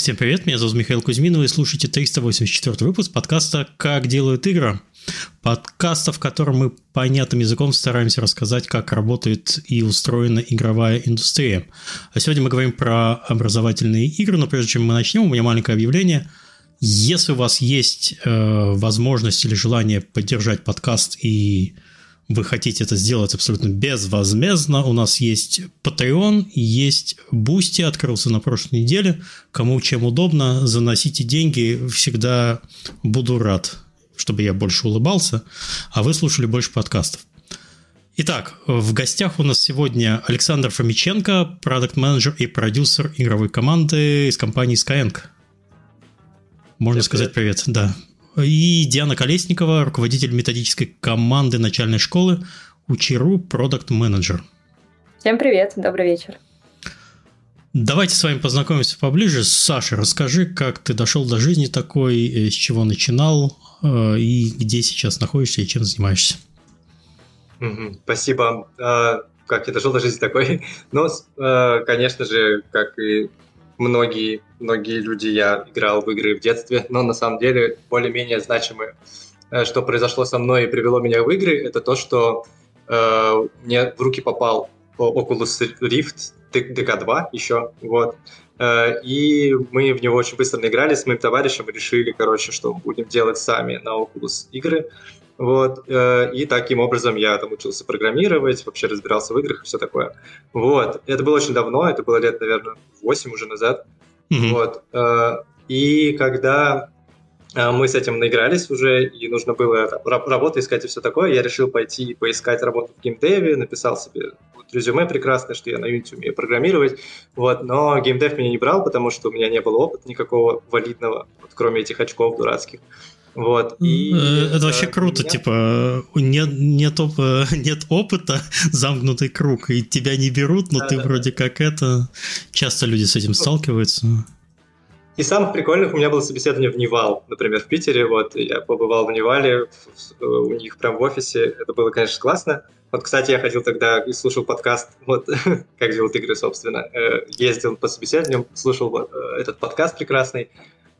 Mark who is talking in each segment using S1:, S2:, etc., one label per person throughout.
S1: Всем привет, меня зовут Михаил Кузьмин, вы слушаете 384 выпуск подкаста «Как делают игры». Подкаста, в котором мы понятным языком стараемся рассказать, как работает и устроена игровая индустрия. А сегодня мы говорим про образовательные игры, но прежде чем мы начнем, у меня маленькое объявление. Если у вас есть э, возможность или желание поддержать подкаст и вы хотите это сделать абсолютно безвозмездно, у нас есть Patreon есть Boosty, открылся на прошлой неделе. Кому чем удобно, заносите деньги, всегда буду рад, чтобы я больше улыбался, а вы слушали больше подкастов. Итак, в гостях у нас сегодня Александр Фомиченко, продукт-менеджер и продюсер игровой команды из компании Skyeng. Можно привет, сказать привет, да. И Диана Колесникова, руководитель методической команды начальной школы Учеру Продукт Менеджер.
S2: Всем привет, добрый вечер.
S1: Давайте с вами познакомимся поближе. Саша, расскажи, как ты дошел до жизни такой, э, с чего начинал э, и где сейчас находишься и чем занимаешься.
S3: Спасибо. А, как я дошел до жизни такой? Ну, э, конечно же, как и многие, многие люди, я играл в игры в детстве, но на самом деле более-менее значимые. Э, что произошло со мной и привело меня в игры, это то, что э, мне в руки попал Oculus Rift DK2 еще, вот. Э, и мы в него очень быстро наиграли с моим товарищем и решили, короче, что будем делать сами на Oculus игры. Вот, э, и таким образом я там учился программировать, вообще разбирался в играх и все такое. Вот, это было очень давно, это было лет, наверное, 8 уже назад. Mm-hmm. Вот, э, и когда э, мы с этим наигрались уже, и нужно было работу искать и все такое, я решил пойти поискать работу в геймдеве, написал себе вот, резюме прекрасное, что я на Unity умею программировать, вот, но gamedev меня не брал, потому что у меня не было опыта никакого валидного, вот, кроме этих очков дурацких. Вот.
S1: И это, это вообще круто, меня... типа нет, нет, оп... нет опыта, замкнутый круг, и тебя не берут, но да, ты да, вроде да. как это... Часто люди с этим сталкиваются.
S3: И самых прикольных у меня было собеседование в Нивал, например, в Питере. Вот я побывал в Нивале, у них прям в офисе. Это было, конечно, классно. Вот, кстати, я ходил тогда и слушал подкаст, вот, как делают игры, собственно. Э, ездил по собеседованиям, слушал вот, э, этот подкаст прекрасный.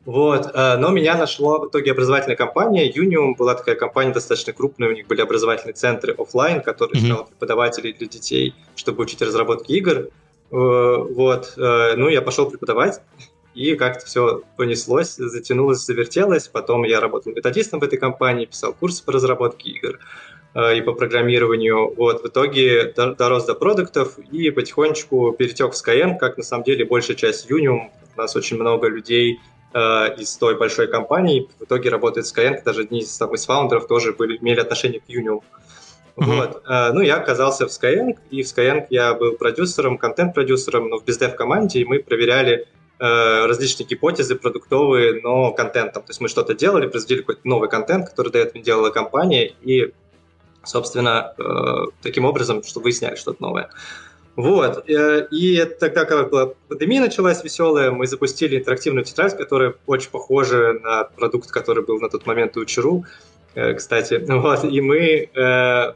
S3: Вот, э, но меня нашло в итоге образовательная компания. Unium была такая компания достаточно крупная, у них были образовательные центры офлайн, которые mm-hmm. искали преподавателей для детей, чтобы учить разработке игр. Э, вот, э, ну я пошел преподавать, и как-то все понеслось, затянулось, завертелось. Потом я работал методистом в этой компании, писал курсы по разработке игр и по программированию. Вот, в итоге дорос до продуктов и потихонечку перетек в Skyeng, как на самом деле большая часть Unium. У нас очень много людей э, из той большой компании, в итоге работает Skyeng, даже одни из, там, из фаундеров тоже были, имели отношение к Union. Uh-huh. Вот. Э, ну, я оказался в Skyeng, и в Skyeng я был продюсером, контент-продюсером, но в бездев команде, и мы проверяли э, различные гипотезы продуктовые, но контентом. То есть мы что-то делали, производили какой-то новый контент, который до этого делала компания, и, собственно, э, таким образом, что выясняли что-то новое. Вот. Э, и тогда, когда была пандемия началась веселая, мы запустили интерактивную тетрадь, которая очень похожа на продукт, который был на тот момент у Чару, э, кстати. Вот. И мы э,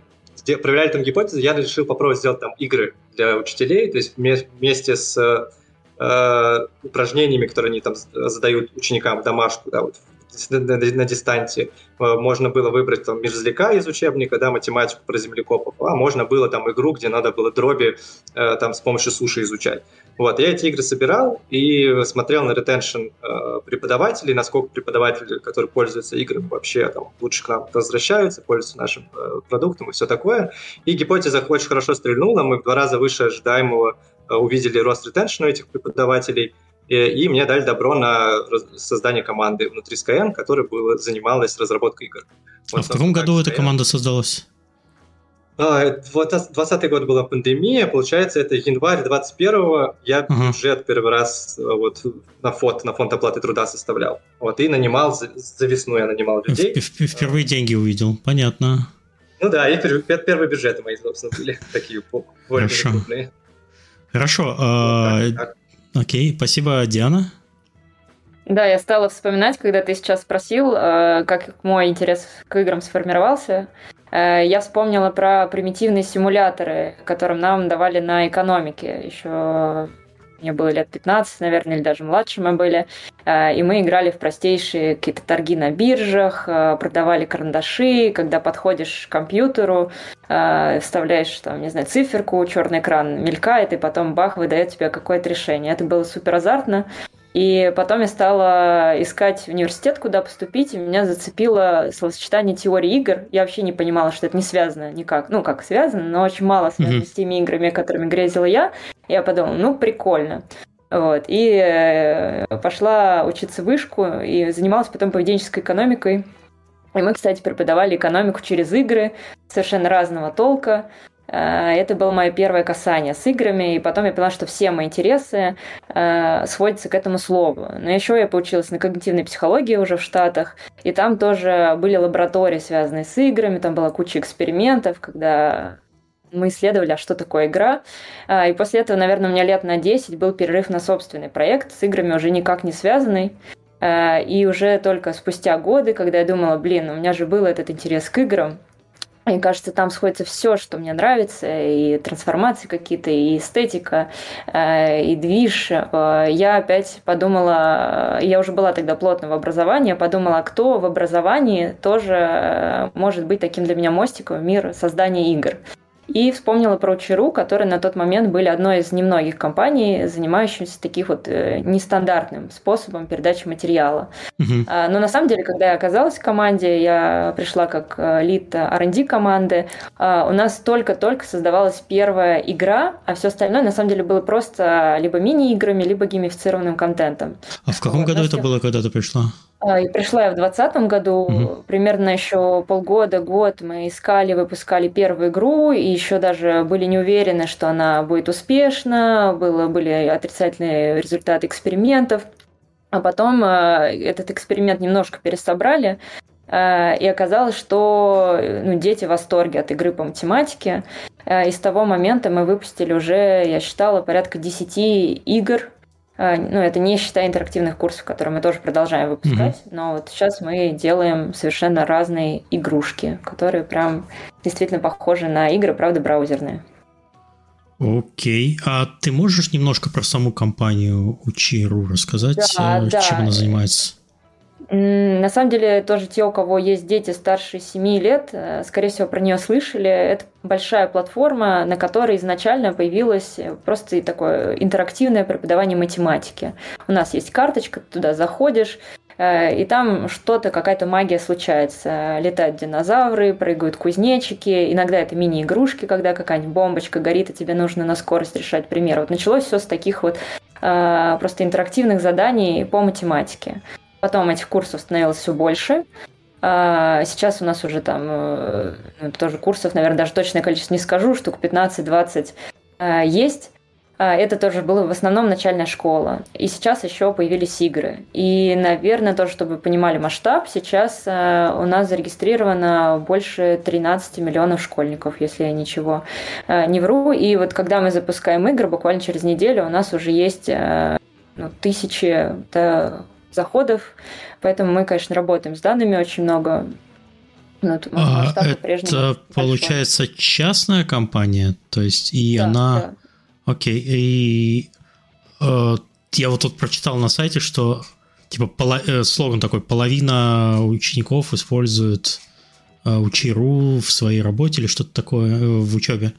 S3: проверяли там гипотезы, я решил попробовать сделать там игры для учителей, то есть вместе с упражнениями, которые они там задают ученикам домашку, да, вот на, дистанции. Э, можно было выбрать там мерзляка из учебника, да, математику про землекопов, а можно было там игру, где надо было дроби э, там с помощью суши изучать. Вот, я эти игры собирал и смотрел на ретеншн э, преподавателей, насколько преподаватели, которые пользуются играми, вообще там лучше к нам возвращаются, пользуются нашим продуктом и все такое. И гипотеза очень хорошо стрельнула, мы в два раза выше ожидаемого увидели рост ретеншна у этих преподавателей, и мне дали добро на создание команды внутри Skyeng, которая была, занималась разработкой игр.
S1: Вот, а в каком году эта команда создалась?
S3: А, 20 год была пандемия, получается, это январь 21-го, я uh-huh. бюджет первый раз э, вот на фонд, на фонд оплаты труда составлял. Вот, и нанимал, за, за весну я нанимал людей.
S1: Впервые деньги увидел, понятно.
S3: Ну да, и первые бюджеты мои, собственно, были такие более крупные.
S1: Хорошо. А, Окей, спасибо, Диана.
S2: Да, я стала вспоминать, когда ты сейчас спросил, э, как мой интерес к играм сформировался. Э, я вспомнила про примитивные симуляторы, которым нам давали на экономике еще мне было лет 15, наверное, или даже младше мы были. И мы играли в простейшие какие-то торги на биржах, продавали карандаши, когда подходишь к компьютеру, вставляешь там, не знаю, циферку, черный экран мелькает, и потом бах, выдает тебе какое-то решение. Это было супер азартно. И потом я стала искать университет, куда поступить, и меня зацепило словосочетание теории игр. Я вообще не понимала, что это не связано никак. Ну, как связано, но очень мало связано mm-hmm. с теми играми, которыми грезила я. Я подумала, ну, прикольно. Вот. И э, пошла учиться вышку и занималась потом поведенческой экономикой. И мы, кстати, преподавали экономику через игры совершенно разного толка. Э, это было мое первое касание с играми, и потом я поняла, что все мои интересы э, сводятся к этому слову. Но еще я поучилась на когнитивной психологии уже в Штатах, и там тоже были лаборатории, связанные с играми, там была куча экспериментов, когда мы исследовали, а что такое игра. Э, и после этого, наверное, у меня лет на 10 был перерыв на собственный проект, с играми уже никак не связанный. Э, и уже только спустя годы, когда я думала, блин, у меня же был этот интерес к играм, мне кажется, там сходится все, что мне нравится, и трансформации какие-то, и эстетика, э, и движ. Э, я опять подумала, я уже была тогда плотно в образовании, подумала, кто в образовании тоже э, может быть таким для меня мостиком в мир создания игр. И вспомнила про Чиру, которые на тот момент были одной из немногих компаний, занимающихся таких вот э, нестандартным способом передачи материала. А, но на самом деле, когда я оказалась в команде, я пришла как э, лид R&D команды, а, у нас только-только создавалась первая игра, а все остальное на самом деле было просто либо мини-играми, либо геймифицированным контентом.
S1: А в каком вот, году это было, когда ты пришла?
S2: А, и пришла я в 2020 году, угу. примерно еще полгода, год мы искали, выпускали первую игру, и еще даже были не уверены, что она будет успешна, было, были отрицательные результаты экспериментов. А потом э, этот эксперимент немножко пересобрали, э, и оказалось, что ну, дети в восторге от игры по математике. Э, и с того момента мы выпустили уже, я считала, порядка 10 игр ну, это не считая интерактивных курсов, которые мы тоже продолжаем выпускать, mm-hmm. но вот сейчас мы делаем совершенно разные игрушки, которые прям действительно похожи на игры, правда, браузерные.
S1: Окей. А ты можешь немножко про саму компанию Учи.ру рассказать, да, э, чем да. она занимается?
S2: На самом деле, тоже те, у кого есть дети старше 7 лет, э, скорее всего, про нее слышали. Это большая платформа, на которой изначально появилось просто такое интерактивное преподавание математики. У нас есть карточка, туда заходишь, э, и там что-то, какая-то магия случается. Летают динозавры, прыгают кузнечики, иногда это мини-игрушки, когда какая-нибудь бомбочка горит, и тебе нужно на скорость решать пример. Вот началось все с таких вот э, просто интерактивных заданий по математике. Потом этих курсов становилось все больше. А, сейчас у нас уже там э, ну, тоже курсов, наверное, даже точное количество не скажу, штук 15-20 а, есть. А, это тоже было в основном начальная школа. И сейчас еще появились игры. И, наверное, тоже, чтобы вы понимали масштаб, сейчас у нас зарегистрировано больше 13 миллионов школьников, если я ничего не вру. И вот когда мы запускаем игры, буквально через неделю у нас уже есть ну, тысячи, заходов, поэтому мы, конечно, работаем с данными очень много.
S1: Но а, это получается частная компания, то есть и да, она, да. окей, и э, я вот тут прочитал на сайте, что типа поло... э, слоган такой: половина учеников используют э, Учи.ру в своей работе или что-то такое э, в учебе.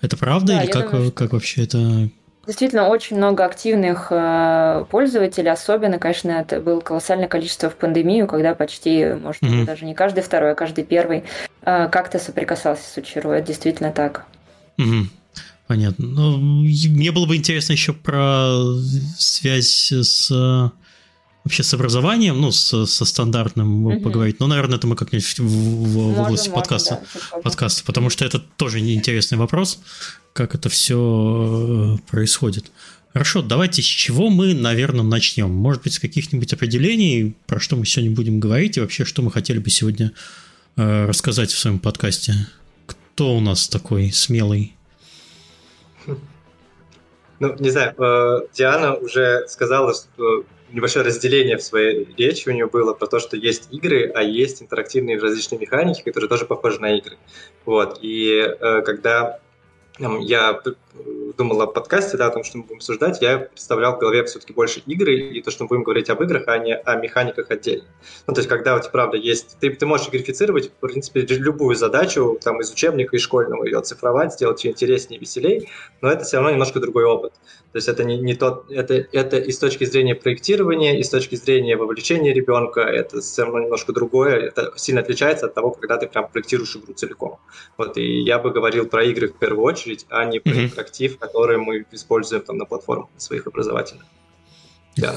S1: Это правда да, или как, думаю, как вообще это
S2: Действительно, очень много активных э, пользователей, особенно, конечно, это было колоссальное количество в пандемию, когда почти, может быть, mm-hmm. даже не каждый второй, а каждый первый э, как-то соприкасался с Учеру. Это действительно так.
S1: Mm-hmm. Понятно. Ну, мне было бы интересно еще про связь с вообще с образованием, ну, с, со стандартным угу. поговорить. Ну, наверное, это мы как-нибудь в, в, в области можно, подкаста, да, подкаста, потому что это тоже интересный вопрос как это все э, происходит. Хорошо, давайте с чего мы, наверное, начнем. Может быть, с каких-нибудь определений, про что мы сегодня будем говорить, и вообще, что мы хотели бы сегодня э, рассказать в своем подкасте. Кто у нас такой смелый?
S3: Ну, не знаю, э, Диана уже сказала, что небольшое разделение в своей речи у нее было про то, что есть игры, а есть интерактивные различные механики, которые тоже похожи на игры. Вот. И э, когда я думал о подкасте, да, о том, что мы будем обсуждать, я представлял в голове все-таки больше игры и то, что мы будем говорить об играх, а не о механиках отдельно. Ну, то есть, когда у тебя, правда, есть... Ты, ты можешь игрифицировать, в принципе, любую задачу там из учебника, из школьного, ее оцифровать, сделать ее интереснее, веселее, но это все равно немножко другой опыт. То есть это не, не тот, это, это и с точки зрения проектирования, и с точки зрения вовлечения ребенка, это все равно немножко другое, это сильно отличается от того, когда ты прям проектируешь игру целиком. Вот, и я бы говорил про игры в первую очередь, а не про mm-hmm. Интерактив, который мы используем там на платформах своих образовательных.
S1: Да,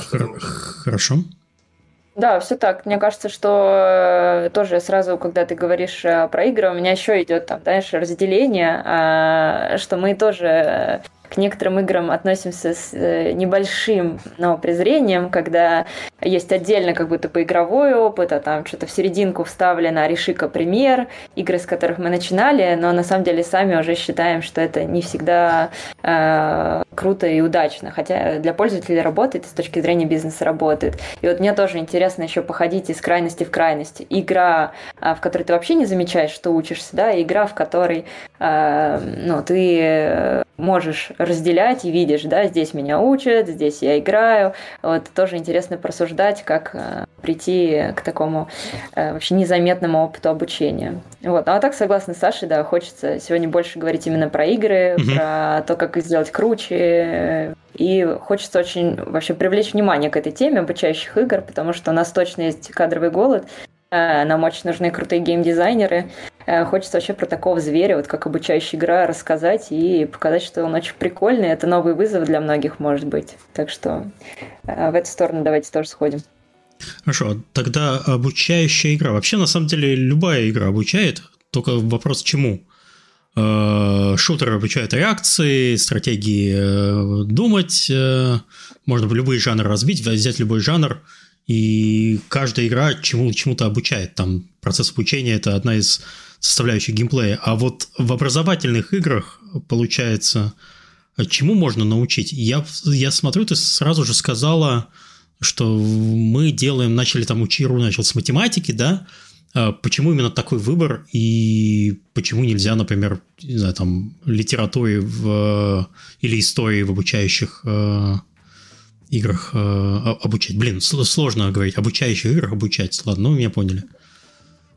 S1: Хорошо.
S2: Да, все так. Мне кажется, что э, тоже сразу, когда ты говоришь э, про игры, у меня еще идет там, знаешь, разделение, а, что мы тоже к некоторым играм относимся с э, небольшим, но презрением, когда есть отдельно как будто бы игровой опыт, а там что-то в серединку вставлено решика пример, игры, с которых мы начинали, но на самом деле сами уже считаем, что это не всегда э, круто и удачно, хотя для пользователя работает с точки зрения бизнеса работает. И вот мне тоже интересно еще походить из крайности в крайность. Игра, э, в которой ты вообще не замечаешь, что учишься, да, и игра, в которой э, ну, ты можешь разделять и видишь, да, здесь меня учат, здесь я играю. Вот тоже интересно просуждать, как э, прийти к такому э, вообще незаметному опыту обучения. Вот. Ну, а так, согласно с Сашей, да, хочется сегодня больше говорить именно про игры, mm-hmm. про то, как их сделать круче. И хочется очень вообще привлечь внимание к этой теме обучающих игр, потому что у нас точно есть кадровый голод, э, нам очень нужны крутые геймдизайнеры, хочется вообще про такого зверя, вот как обучающая игра, рассказать и показать, что он очень прикольный. Это новый вызов для многих, может быть. Так что э, в эту сторону давайте тоже сходим.
S1: Хорошо, тогда обучающая игра. Вообще, на самом деле, любая игра обучает, только вопрос чему. Э, шутер обучает реакции, стратегии думать, можно любые жанры разбить, взять любой жанр, и каждая игра чему, чему-то обучает. Там процесс обучения – это одна из составляющих геймплея. А вот в образовательных играх, получается, чему можно научить? Я, я смотрю, ты сразу же сказала, что мы делаем, начали там учить, начал с математики, да? А почему именно такой выбор и почему нельзя, например, не знаю, там, литературе в, или истории в обучающих э, играх э, обучать? Блин, сложно говорить, обучающих играх обучать. Ладно, ну, меня поняли.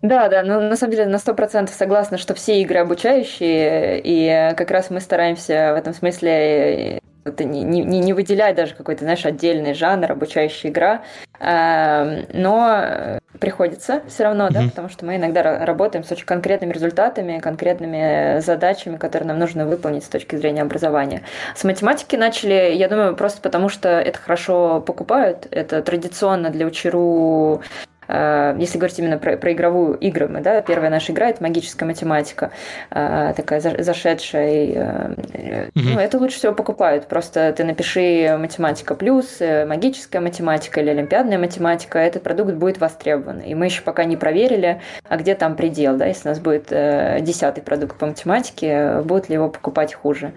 S2: Да, да, ну на самом деле на сто процентов согласна, что все игры обучающие, и как раз мы стараемся в этом смысле это не, не, не выделять даже какой-то, знаешь, отдельный жанр, обучающая игра, эм, но приходится все равно, mm-hmm. да, потому что мы иногда работаем с очень конкретными результатами, конкретными задачами, которые нам нужно выполнить с точки зрения образования. С математики начали, я думаю, просто потому что это хорошо покупают, это традиционно для учеру Э, если говорить именно про, про игровую игры, мы, да, первая наша игра – это магическая математика, э, такая зашедшая. mm Ну, это лучше всего покупают. Просто ты напиши математика плюс, магическая математика или олимпиадная математика, этот продукт будет востребован. И мы еще пока не проверили, а где там предел, да, если у нас будет десятый продукт по математике, будут ли его покупать хуже.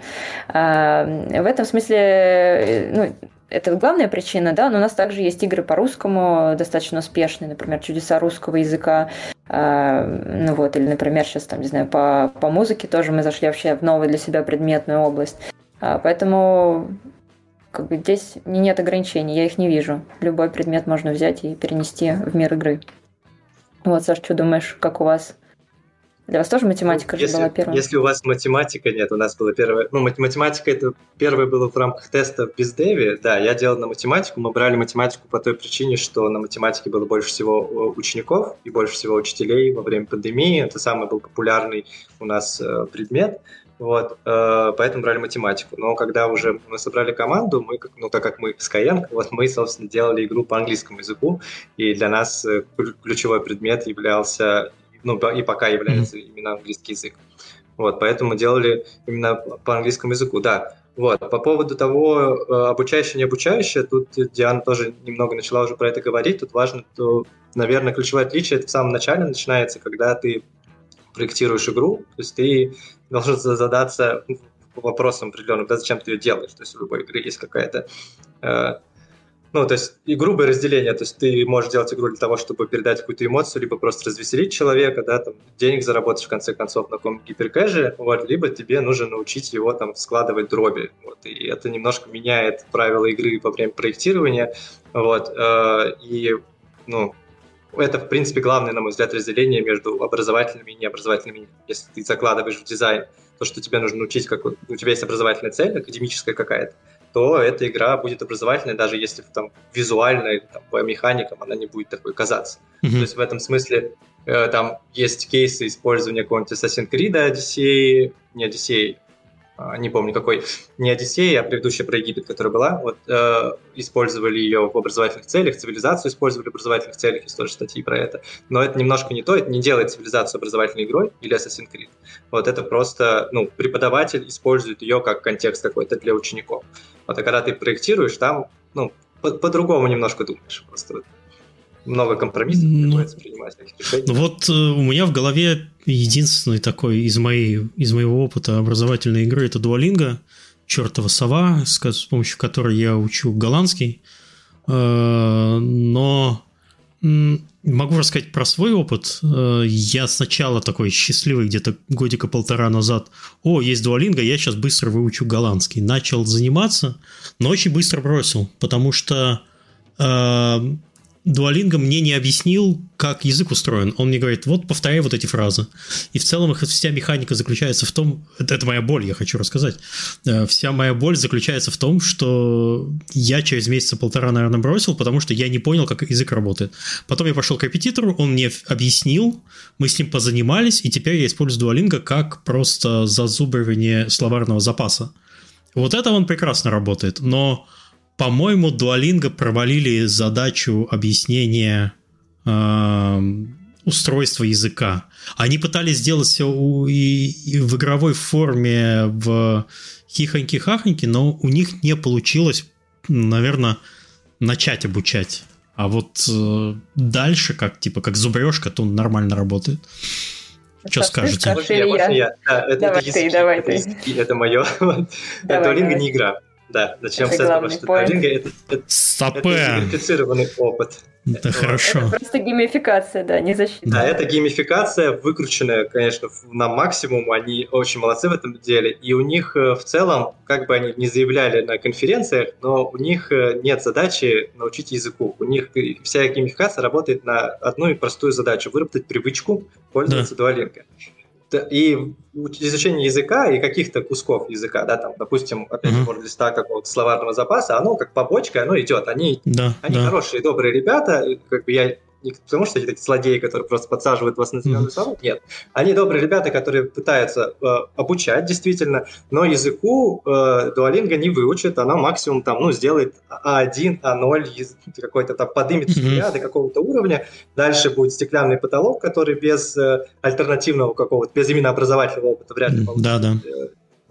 S2: В этом смысле, ну, это главная причина, да, но у нас также есть игры по русскому достаточно успешные, например, «Чудеса русского языка», э, ну вот, или, например, сейчас там, не знаю, по, по музыке тоже мы зашли вообще в новую для себя предметную область. А, поэтому как бы здесь нет ограничений, я их не вижу. Любой предмет можно взять и перенести в мир игры. Вот, Саш, что думаешь, как у вас? Для вас тоже математика
S3: ну, если,
S2: была первая?
S3: Если у вас математика нет, у нас была первая... Ну, математика это первое было в рамках теста в бездеве. Да, я делал на математику. Мы брали математику по той причине, что на математике было больше всего э, учеников и больше всего учителей во время пандемии. Это самый был популярный у нас э, предмет. Вот, э, поэтому брали математику. Но когда уже мы собрали команду, мы, ну, так как мы Skyeng, вот мы, собственно, делали игру по английскому языку, и для нас ключевой предмет являлся ну, и пока является mm-hmm. именно английский язык. Вот, поэтому делали именно по английскому языку, да. Вот, по поводу того, э, обучающее, не обучающее, тут Диана тоже немного начала уже про это говорить, тут важно, то, наверное, ключевое отличие это в самом начале начинается, когда ты проектируешь игру, то есть ты должен задаться вопросом определенным, да, зачем ты ее делаешь, то есть у любой игры есть какая-то э, ну, то есть и грубое разделение, то есть ты можешь делать игру для того, чтобы передать какую-то эмоцию, либо просто развеселить человека, да, там, денег заработать в конце концов на каком гиперкэже, вот, либо тебе нужно научить его там складывать дроби, вот, и это немножко меняет правила игры во время проектирования, вот, э, и, ну, это, в принципе, главное, на мой взгляд, разделение между образовательными и необразовательными. Если ты закладываешь в дизайн то, что тебе нужно научить, как у тебя есть образовательная цель, академическая какая-то, то эта игра будет образовательной, даже если там визуально или там, по механикам она не будет такой казаться. Mm-hmm. То есть в этом смысле э, там есть кейсы использования какого-нибудь Assassin's Creed Odyssey, не Odyssey, не помню какой, не Одиссея, а предыдущая про Египет, которая была, вот, э, использовали ее в образовательных целях, цивилизацию использовали в образовательных целях, есть тоже статьи про это. Но это немножко не то, это не делает цивилизацию образовательной игрой или Assassin's Creed. Вот это просто, ну, преподаватель использует ее как контекст какой-то для учеников. Вот, а когда ты проектируешь, там, ну, по-другому немножко думаешь просто много компромиссов ну, приходится принимать таких решений.
S1: Ну вот э, у меня в голове единственный такой из, моей, из моего опыта образовательной игры это Duolingo, чертова сова, с, с помощью которой я учу голландский. Э, но могу рассказать про свой опыт. Э, я сначала такой счастливый, где-то годика полтора назад. О, есть Duolingo, я сейчас быстро выучу голландский. Начал заниматься, но очень быстро бросил, потому что Дуалинго мне не объяснил, как язык устроен. Он мне говорит, вот повторяй вот эти фразы. И в целом их вся механика заключается в том, это, это моя боль, я хочу рассказать. Э, вся моя боль заключается в том, что я через месяца полтора, наверное, бросил, потому что я не понял, как язык работает. Потом я пошел к репетитору, он мне объяснил, мы с ним позанимались, и теперь я использую Дуалинго как просто зазубривание словарного запаса. Вот это он прекрасно работает, но по-моему, Duolingo провалили задачу объяснения э, устройства языка. Они пытались сделать все у, и, и в игровой форме в хихоньки-хахоньки, но у них не получилось, наверное, начать обучать. А вот э, дальше, как типа как зубрежка, то он нормально работает. Что скажете?
S3: Можно я, можно я? Да, это, давай это, ты, давай это, ты. это мое. Duolingo не игра. Да, начнем это с этого, что трейдинг это, это, это геймифицированный опыт.
S1: Это хорошо.
S2: Это просто геймификация, да, не защита.
S3: Да, это геймификация, выкрученная, конечно, на максимум. Они очень молодцы в этом деле. И у них э, в целом, как бы они не заявляли на конференциях, но у них э, нет задачи научить языку. У них вся геймификация работает на одну и простую задачу – выработать привычку пользоваться да. Duolingo и изучение языка и каких-то кусков языка, да, там, допустим, опять же, uh-huh. листа какого-то словарного запаса, оно как побочка, оно идет. Они, да, они да. хорошие, добрые ребята, как бы я не потому, что эти такие злодеи, которые просто подсаживают вас на зеленую сову, нет. Они добрые ребята, которые пытаются э, обучать действительно, но языку э, Duolingo не выучит, она максимум там, ну, сделает А1, А0, какой-то там подымет mm-hmm. до какого-то уровня, дальше будет стеклянный потолок, который без э, альтернативного какого-то, без именно образовательного опыта вряд ли получится. Да, да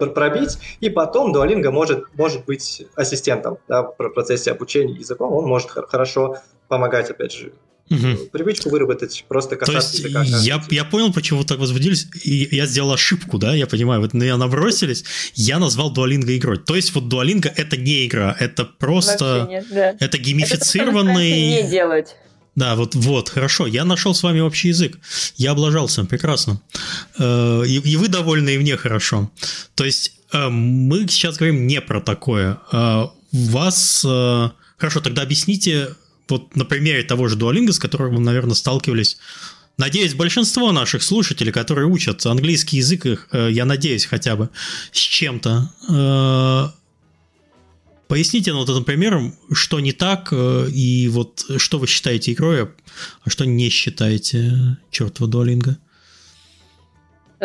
S3: пробить, и потом Duolingo может, может быть ассистентом да, в процессе обучения языком, он может хорошо помогать, опять же, угу. привычку выработать, просто касаться
S1: То есть. Я, я понял, почему вы так возбудились, и я сделал ошибку, да, я понимаю, вот на меня набросились, я назвал Duolingo игрой. То есть вот Duolingo это не игра, это просто... нет, да. Это геймифицированный... Это
S2: не делать.
S1: Да, вот, вот, хорошо, я нашел с вами общий язык, я облажался, прекрасно. Э, и, и вы довольны, и мне хорошо. То есть э, мы сейчас говорим не про такое. Вас... Хорошо, тогда объясните, вот на примере того же Duolingo, с которым мы, наверное, сталкивались, Надеюсь, большинство наших слушателей, которые учат английский язык, э, я надеюсь хотя бы, с чем-то. Э, поясните нам вот этим примером, что не так, э, и вот что вы считаете игрой, а что не считаете чертова Дуолинго.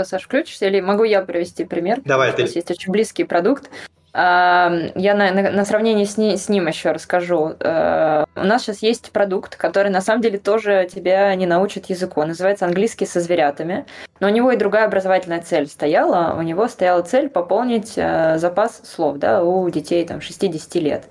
S2: Саш, включишься? Или могу я привести пример?
S3: Давай, ты.
S2: есть очень близкий продукт. Я на, на, на сравнении с, ни, с ним еще расскажу. Э, у нас сейчас есть продукт, который на самом деле тоже тебя не научит языку. Он называется английский со зверятами. Но у него и другая образовательная цель стояла. У него стояла цель пополнить э, запас слов да, у детей там, 60 лет.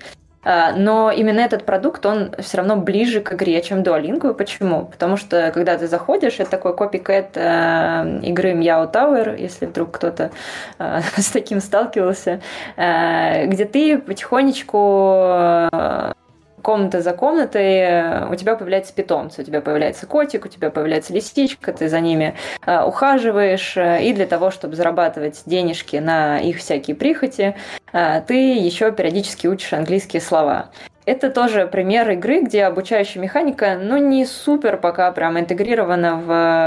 S2: А, но именно этот продукт, он все равно ближе к игре, чем Duolingo. Почему? Потому что, когда ты заходишь, это такой копикэт э, игры Meow Tower, если вдруг кто-то э, с таким сталкивался, э, где ты потихонечку комната за комнатой у тебя появляется питомцы, у тебя появляется котик, у тебя появляется лисичка, ты за ними ухаживаешь, и для того, чтобы зарабатывать денежки на их всякие прихоти, ты еще периодически учишь английские слова. Это тоже пример игры, где обучающая механика, ну, не супер пока прям интегрирована в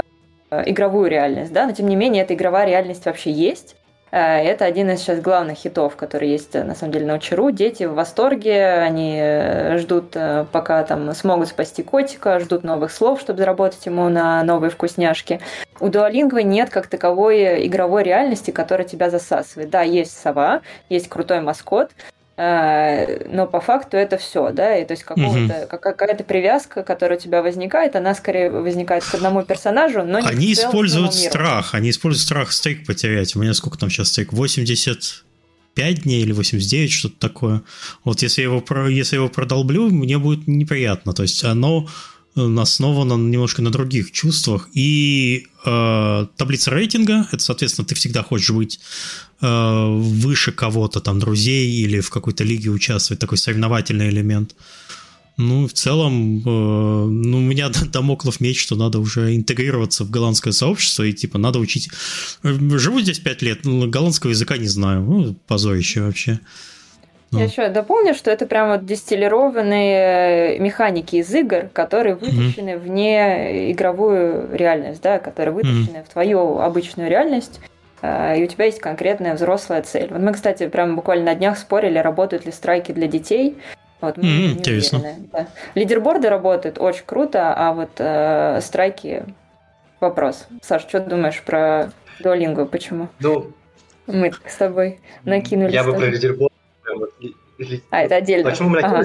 S2: игровую реальность, да, но тем не менее эта игровая реальность вообще есть. Э, это один из сейчас главных хитов, который есть на самом деле на Учеру. Дети в восторге, они э, ждут, э, пока там смогут спасти котика, ждут новых слов, чтобы заработать ему на новые вкусняшки. У Дуалингва нет как таковой игровой реальности, которая тебя засасывает. Да, есть сова, есть крутой маскот, Э, но по факту это все, да, и то есть какого-то, угу. какая-то привязка, которая у тебя возникает, она скорее возникает к одному персонажу, но не
S1: Они используют страх, они используют страх стейк потерять. У меня сколько там сейчас стейк? 80 5 дней или 89, что-то такое. Вот если я его, если я его продолблю, мне будет неприятно. То есть оно основано немножко на других чувствах. И э, таблица рейтинга, это, соответственно, ты всегда хочешь быть э, выше кого-то, там, друзей или в какой-то лиге участвовать, такой соревновательный элемент. Ну, в целом, э, ну, у меня домоклов меч, что надо уже интегрироваться в голландское сообщество, и, типа, надо учить... Э, живу здесь пять лет, голландского языка не знаю. Ну, позорище вообще.
S2: Я еще дополню, что это прям вот дистиллированные э, механики из игр, которые вытащены mm-hmm. вне игровую реальность, да, которые вытащены mm-hmm. в твою обычную реальность, э, и у тебя есть конкретная взрослая цель. Вот мы, кстати, прям буквально на днях спорили, работают ли страйки для детей. Вот, мы mm-hmm, не интересно. уверены. Да. Лидерборды работают очень круто, а вот э, страйки вопрос. Саш, что думаешь про дуалингу? Почему?
S3: Ну,
S2: мы с тобой накинули.
S3: Я бы про лидерборд вот,
S2: а, это отдельно.
S3: Почему мы? Ага.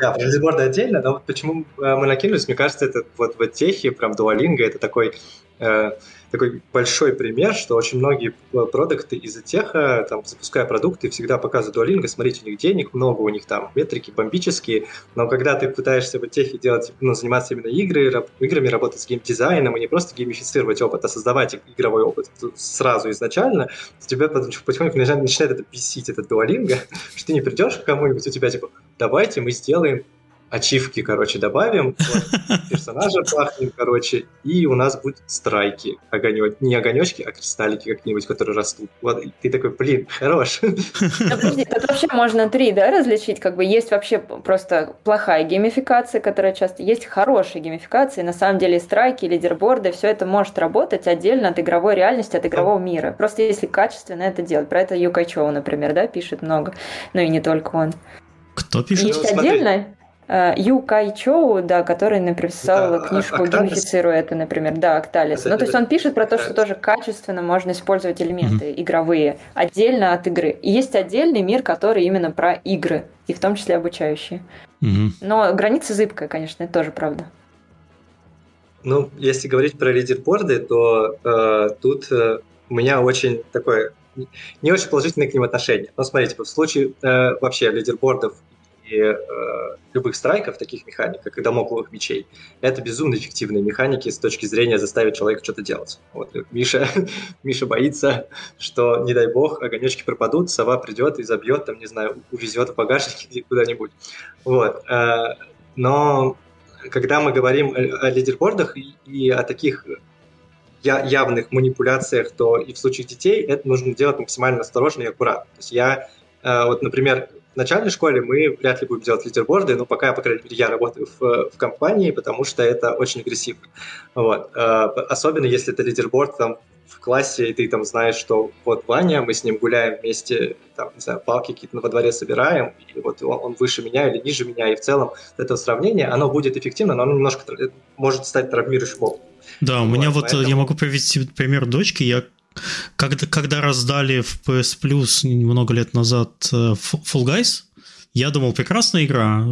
S3: Да, про лидерборды отдельно, но вот почему э, мы накинулись, мне кажется, это вот в техе, прям дуалинга, это такой э, такой большой пример, что очень многие э, продукты из теха, там, запуская продукты, всегда показывают Duolingo, смотрите, у них денег много, у них там метрики бомбические, но когда ты пытаешься в техе делать, ну, заниматься именно игры, играми, работать с геймдизайном, и не просто геймифицировать опыт, а создавать игровой опыт сразу изначально, тебя потихоньку начинает это бесить, этот Duolingo, что ты не придешь к кому-нибудь, у тебя типа, давайте мы сделаем ачивки, короче, добавим, вот, персонажа пахнем, короче, и у нас будут страйки, огонё... не огонечки, а кристаллики как-нибудь, которые растут. Вот, и ты такой, блин, хорош.
S2: подожди, тут вообще можно три, да, различить, как бы есть вообще просто плохая геймификация, которая часто, есть хорошая геймификация, и на самом деле страйки, лидерборды, все это может работать отдельно от игровой реальности, от игрового мира. Просто если качественно это делать. Про это Чоу, например, да, пишет много, ну и не только он.
S1: Кто пишет?
S2: Есть отдельно, Э, Ю Кай Чоу, да, который написал да, книжку «Геймифицируя это», например, да, Акталис. Ну, то есть он пишет про то, что тоже качественно можно использовать элементы mm-hmm. игровые отдельно от игры. И есть отдельный мир, который именно про игры, и в том числе обучающие. Mm-hmm. Но граница зыбкая, конечно, это тоже правда.
S3: Ну, если говорить про лидерборды, то э, тут э, у меня очень такое не очень положительное к ним отношение. Но смотрите, в случае э, вообще лидербордов э, любых страйков, таких механик, как и домокловых мечей, это безумно эффективные механики с точки зрения заставить человека что-то делать. Вот Миша, Миша боится, что, не дай бог, огонечки пропадут, сова придет и забьет, там, не знаю, увезет в багажнике куда-нибудь. Вот. Э, но когда мы говорим о лидербордах и о таких явных манипуляциях, то и в случае детей это нужно делать максимально осторожно и аккуратно. То есть я, э, вот, например, в начальной школе мы вряд ли будем делать лидерборды, но пока, по крайней мере, я работаю в, в компании, потому что это очень агрессивно. Вот. Э, особенно если это лидерборд там, в классе, и ты там знаешь, что вот Ваня, мы с ним гуляем вместе, там, не знаю, палки какие-то во дворе собираем, и вот он, он выше меня или ниже меня, и в целом это сравнение, оно будет эффективно, но оно немножко может стать травмирующим опытом.
S1: Да, у вот, меня вот, поэтому... я могу привести пример дочки, я когда, когда раздали в PS Plus много лет назад э, Fall Guys, я думал, прекрасная игра.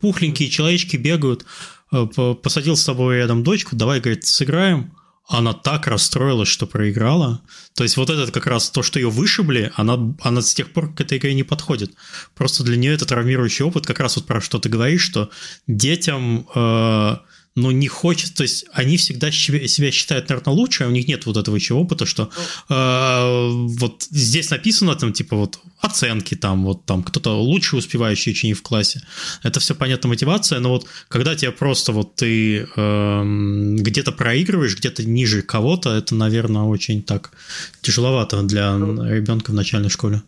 S1: Пухленькие человечки бегают. Э, посадил с тобой рядом дочку, давай, говорит, сыграем. Она так расстроилась, что проиграла. То есть вот этот как раз то, что ее вышибли, она, она с тех пор к этой игре не подходит. Просто для нее это травмирующий опыт, как раз вот про что ты говоришь, что детям... Э, но не хочет, то есть они всегда себя считают, наверное, лучше, а у них нет вот этого еще опыта, что э, вот здесь написано там типа вот оценки там, вот там кто-то лучше успевающий ученик в классе. Это все понятно мотивация, но вот когда тебе просто вот ты э, где-то проигрываешь, где-то ниже кого-то, это, наверное, очень так тяжеловато для ну, ребенка в начальной школе.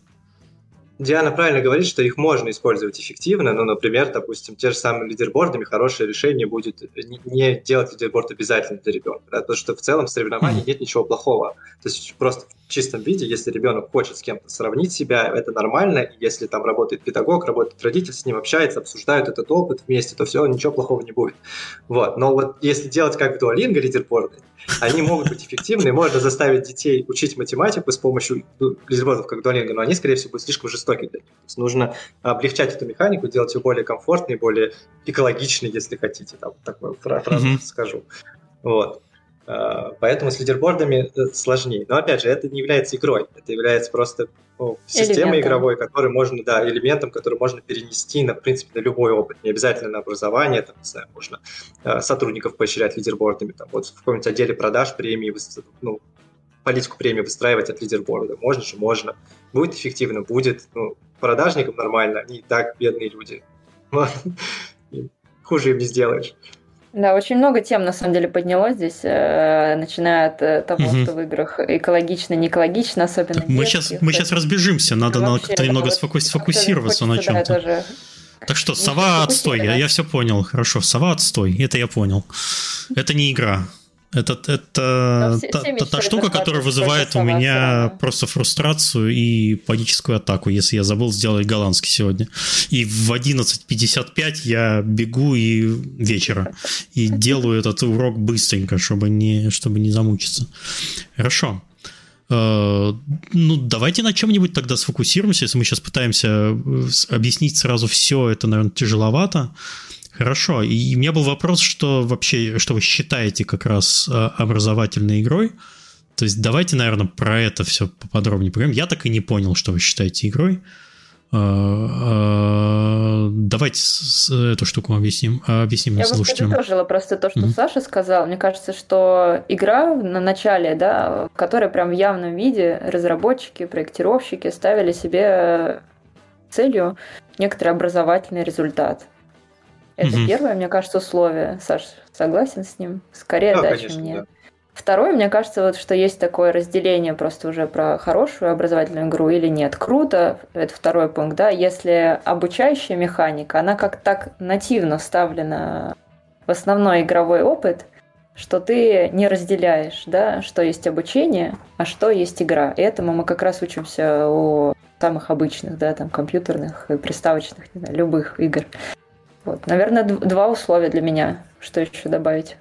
S3: Диана правильно говорит, что их можно использовать эффективно, но, например, допустим, те же самые лидербордами хорошее решение будет не делать лидерборд обязательно для ребенка, да, потому что в целом в соревновании нет ничего плохого. То есть просто в чистом виде, если ребенок хочет с кем-то сравнить себя, это нормально, и если там работает педагог, работает родитель, с ним общается, обсуждают этот опыт вместе, то все, ничего плохого не будет. Вот. Но вот если делать как Duolingo лидерборды, они могут быть эффективны, можно заставить детей учить математику с помощью ну, лидербордов как Duolingo, но они, скорее всего, будут слишком жестоки для них. То есть нужно облегчать эту механику, делать ее более комфортной, более экологичной, если хотите, там такую фразу mm-hmm. скажу. Вот. А, поэтому с лидербордами э, сложнее. Но опять же, это не является игрой, это является просто ну, системой игровой, который можно, да, элементом, который можно перенести на, в принципе, на любой опыт, не обязательно на образование, там, не знаю, можно э, сотрудников поощрять лидербордами, там, вот в каком-нибудь отделе продаж премии, ну, политику премии выстраивать от лидерборда. Можно же, можно. Будет эффективно, будет. Ну, продажникам нормально, они и так бедные люди. Хуже им не сделаешь.
S2: Да, очень много тем на самом деле поднялось здесь, э, начиная от э, того, угу. что в играх экологично, не экологично, особенно. Так,
S1: мы сейчас мы сейчас разбежимся, надо на как-то немного вот, сфокусироваться на чем-то. Да, тоже... Так что, сова отстой, я, я все понял, хорошо, сова отстой, это я понял. Это не игра. Это, это все, та, та, та штука, которая вызывает у меня да. просто фрустрацию и паническую атаку, если я забыл сделать голландский сегодня. И в 11.55 я бегу и вечера. И делаю этот урок быстренько, чтобы не, чтобы не замучиться. Хорошо. Uh, ну, давайте на чем-нибудь тогда сфокусируемся. Если мы сейчас пытаемся э, объяснить сразу все, это, наверное, тяжеловато. Хорошо. И у меня был вопрос, что вообще, что вы считаете как раз э, образовательной игрой? То есть давайте, наверное, про это все поподробнее поговорим. Я так и не понял, что вы считаете игрой. Э, э, давайте эту штуку объясним, объясним
S2: Я
S1: слушателям.
S2: Я бы подытожила просто то, что mm-hmm. Саша сказал. Мне кажется, что игра на начале, да, в которой прям в явном виде разработчики, проектировщики ставили себе целью некоторый образовательный результат. Это угу. первое, мне кажется, условие. Саш, согласен с ним? Скорее, да, да конечно, чем нет. Да. Второе, мне кажется, вот что есть такое разделение просто уже про хорошую образовательную игру или нет. Круто, это второй пункт, да, если обучающая механика, она как так нативно вставлена в основной игровой опыт, что ты не разделяешь, да, что есть обучение, а что есть игра. И этому мы как раз учимся у самых обычных, да, там, компьютерных, приставочных, не знаю, любых игр. Вот, наверное, два условия для меня. Что еще добавить?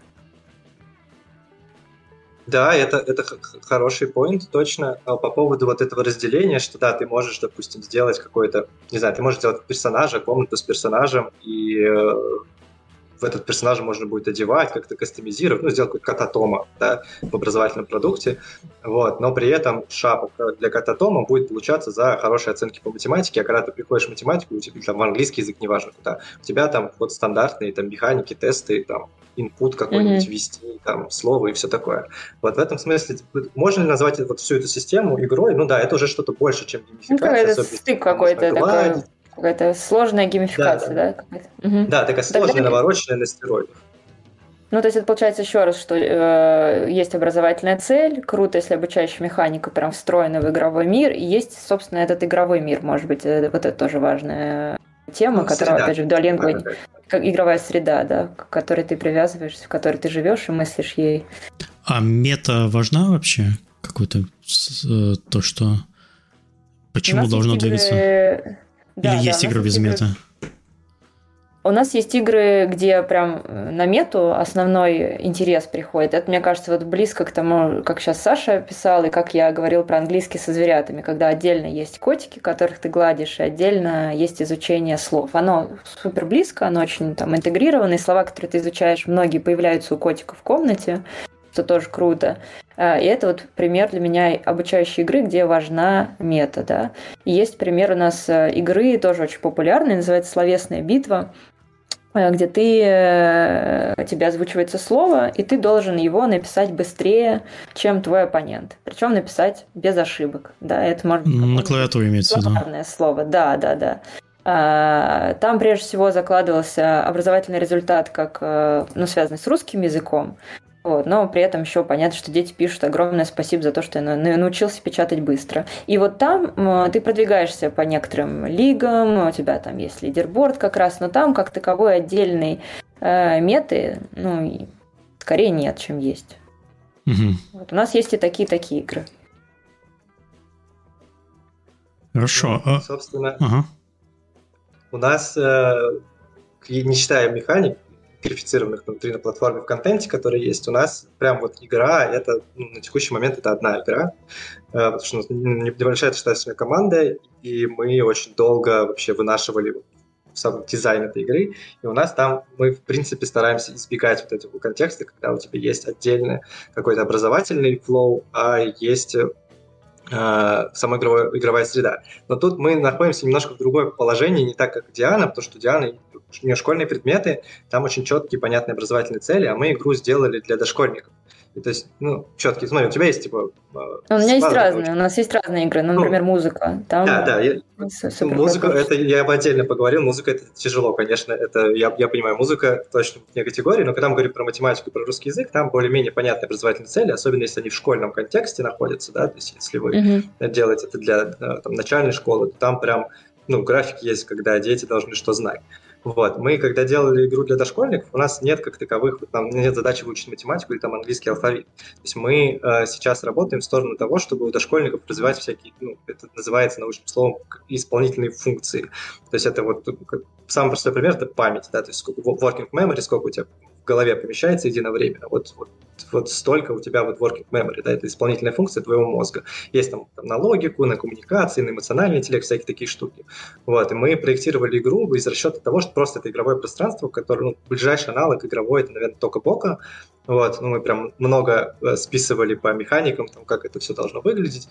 S3: Да, это, это хороший поинт, точно. А по поводу вот этого разделения, что да, ты можешь, допустим, сделать какой-то, не знаю, ты можешь сделать персонажа, комнату с персонажем, и э, в этот персонажа можно будет одевать, как-то кастомизировать, ну, сделать какой-то кататома да, в образовательном продукте, вот, но при этом шапка для кататома будет получаться за хорошие оценки по математике, а когда ты приходишь в математику, у тебя, там, в английский язык, неважно куда, у тебя там вот стандартные там механики, тесты, там, input какой-нибудь mm-hmm. ввести, там, слово и все такое. Вот в этом смысле, можно ли назвать вот всю эту систему игрой? Ну да, это уже что-то больше, чем геймификация.
S2: Ну, это стык какой-то такой какая-то сложная геймификация, да?
S3: Да, да? Угу. да такая сложная, Тогда... навороченная на стероидах.
S2: Ну, то есть это получается еще раз, что э, есть образовательная цель, круто, если обучающая механика прям встроена в игровой мир, и есть, собственно, этот игровой мир, может быть, э, вот это тоже важная тема, ну, которая, среда. опять же, в Duolingo, да, как игровая среда, да, к которой ты привязываешься, в которой ты живешь и мыслишь ей.
S1: А мета важна вообще? Какое-то э, то, что... Почему должно игры... двигаться? Да, Или да, есть игры без игры... мета?
S2: У нас есть игры, где прям э, на мету основной интерес приходит. Это, мне кажется, вот близко к тому, как сейчас Саша писал, и как я говорил про английский со зверятами, когда отдельно есть котики, которых ты гладишь, и отдельно есть изучение слов. Оно супер близко, оно очень там интегрировано, и слова, которые ты изучаешь, многие появляются у котика в комнате, что тоже круто. А, и это вот пример для меня обучающей игры, где важна мета. Да? И есть пример у нас э, игры, тоже очень популярной, называется «Словесная битва». э, где ты, э, тебе озвучивается слово, и ты должен его написать быстрее, чем твой оппонент. Причем написать без ошибок. Да, это может быть
S1: на клавиатуре имеется в виду.
S2: слово. Да, да, да. А, там прежде всего закладывался образовательный результат, как ну, связанный с русским языком. Вот, но при этом еще понятно, что дети пишут огромное спасибо за то, что я научился печатать быстро. И вот там ты продвигаешься по некоторым лигам, у тебя там есть лидерборд как раз, но там как таковой отдельной э, меты, ну, скорее нет, чем есть. Угу. Вот, у нас есть и такие-такие игры.
S1: Хорошо.
S3: Ну, собственно, ага. у нас, э, не считая механик, верифицированных внутри на платформе в контенте, которые есть, у нас прям вот игра, это ну, на текущий момент это одна игра, э, потому что небольшая достаточно команда, и мы очень долго вообще вынашивали сам дизайн этой игры, и у нас там мы, в принципе, стараемся избегать вот этого контекста, когда у тебя есть отдельный какой-то образовательный флоу, а есть э, сама игровая, среда. Но тут мы находимся немножко в другое положение, не так, как Диана, потому что Диана у нее школьные предметы, там очень четкие, понятные образовательные цели, а мы игру сделали для дошкольников. И, то есть, ну, четкие. Смотри, у тебя есть, типа...
S2: А, у меня есть разные, у нас есть разные игры, ну, ну например, музыка.
S3: Там да, да, я, музыка, это я бы отдельно поговорил, музыка это тяжело, конечно, это, я, я понимаю, музыка точно вне категории, но когда мы говорим про математику, про русский язык, там более-менее понятные образовательные цели, особенно если они в школьном контексте находятся, да, то есть если вы uh-huh. делаете это для там, начальной школы, то там прям, ну, графики есть, когда дети должны что знать. Вот. Мы, когда делали игру для дошкольников, у нас нет как таковых, там нет задачи выучить математику или там английский алфавит. То есть мы э, сейчас работаем в сторону того, чтобы у дошкольников развивать всякие, ну, это называется научным словом, исполнительные функции. То есть это вот самый простой пример – это память, да, то есть working memory, сколько у тебя в голове помещается единовременно. Вот, вот, вот столько у тебя вот working memory, да, это исполнительная функция твоего мозга. Есть там, там на логику, на коммуникации, на эмоциональный интеллект, всякие такие штуки. Вот, и мы проектировали игру из расчета того, что просто это игровое пространство, которое, ну, ближайший аналог игровой, это, наверное, только Бока, вот, ну, мы прям много э, списывали по механикам, там, как это все должно выглядеть.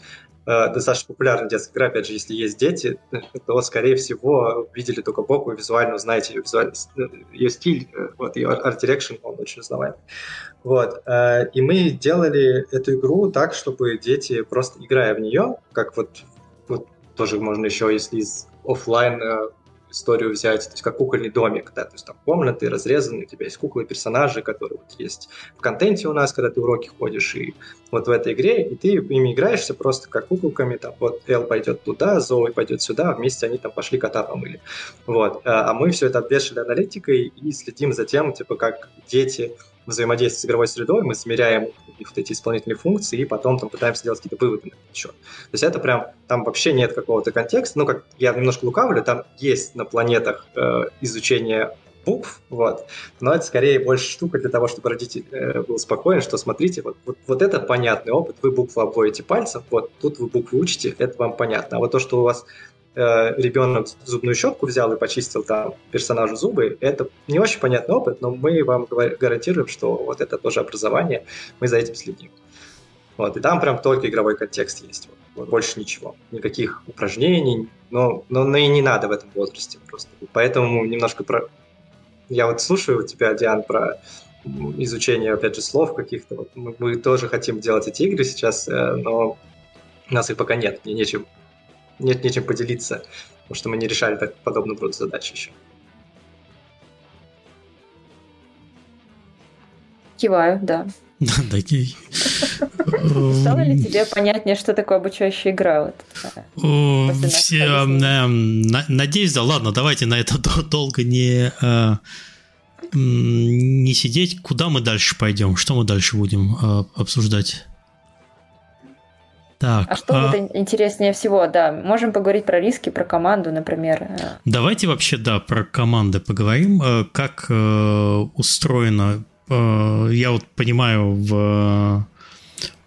S3: Э, достаточно популярная детская игра, опять же, если есть дети, то, скорее всего, видели только Боку и визуально узнаете ее, визуально, ее стиль, э, вот, ее арт direction, он очень узнаваемый. Вот, и мы делали эту игру так, чтобы дети, просто играя в нее, как вот, вот тоже можно еще, если из офлайн историю взять, то есть как кукольный домик, да, то есть там комнаты разрезаны, у тебя есть куклы, персонажи, которые вот есть в контенте у нас, когда ты уроки ходишь, и вот в этой игре, и ты ими играешься просто как куколками, там вот Эл пойдет туда, Зои пойдет сюда, вместе они там пошли кота помыли. Вот. А, а мы все это обвешали аналитикой и следим за тем, типа, как дети взаимодействие с игровой средой, мы замеряем их вот эти исполнительные функции, и потом там пытаемся сделать какие-то выводы на этот счет. То есть это прям, там вообще нет какого-то контекста, ну, как я немножко лукавлю, там есть на планетах э, изучение букв, вот, но это скорее больше штука для того, чтобы родитель э, был спокоен, что смотрите, вот, вот, вот это понятный опыт, вы букву обводите пальцем, вот тут вы букву учите, это вам понятно, а вот то, что у вас Э, ребенок зубную щетку взял и почистил там персонажу зубы, это не очень понятный опыт, но мы вам гарантируем, что вот это тоже образование, мы за этим следим. Вот, и там прям только игровой контекст есть. Вот, больше ничего. Никаких упражнений, но, но, но и не надо в этом возрасте просто. Поэтому немножко про... Я вот слушаю тебя, Диан, про изучение, опять же, слов каких-то. Вот мы, мы тоже хотим делать эти игры сейчас, э, но у нас их пока нет, мне нечем нет нечем поделиться, потому что мы не решали так подобного рода задачи еще.
S2: Киваю, да.
S1: Да, окей.
S2: Стало ли тебе понятнее, что такое обучающая игра?
S1: Все, надеюсь, да. Ладно, давайте на это долго не э, не сидеть. Куда мы дальше пойдем? Что мы дальше будем э, обсуждать?
S2: Так, а что а... вот интереснее всего, да, можем поговорить про риски, про команду, например.
S1: Давайте вообще, да, про команды поговорим. Э, как э, устроено, э, я вот понимаю, в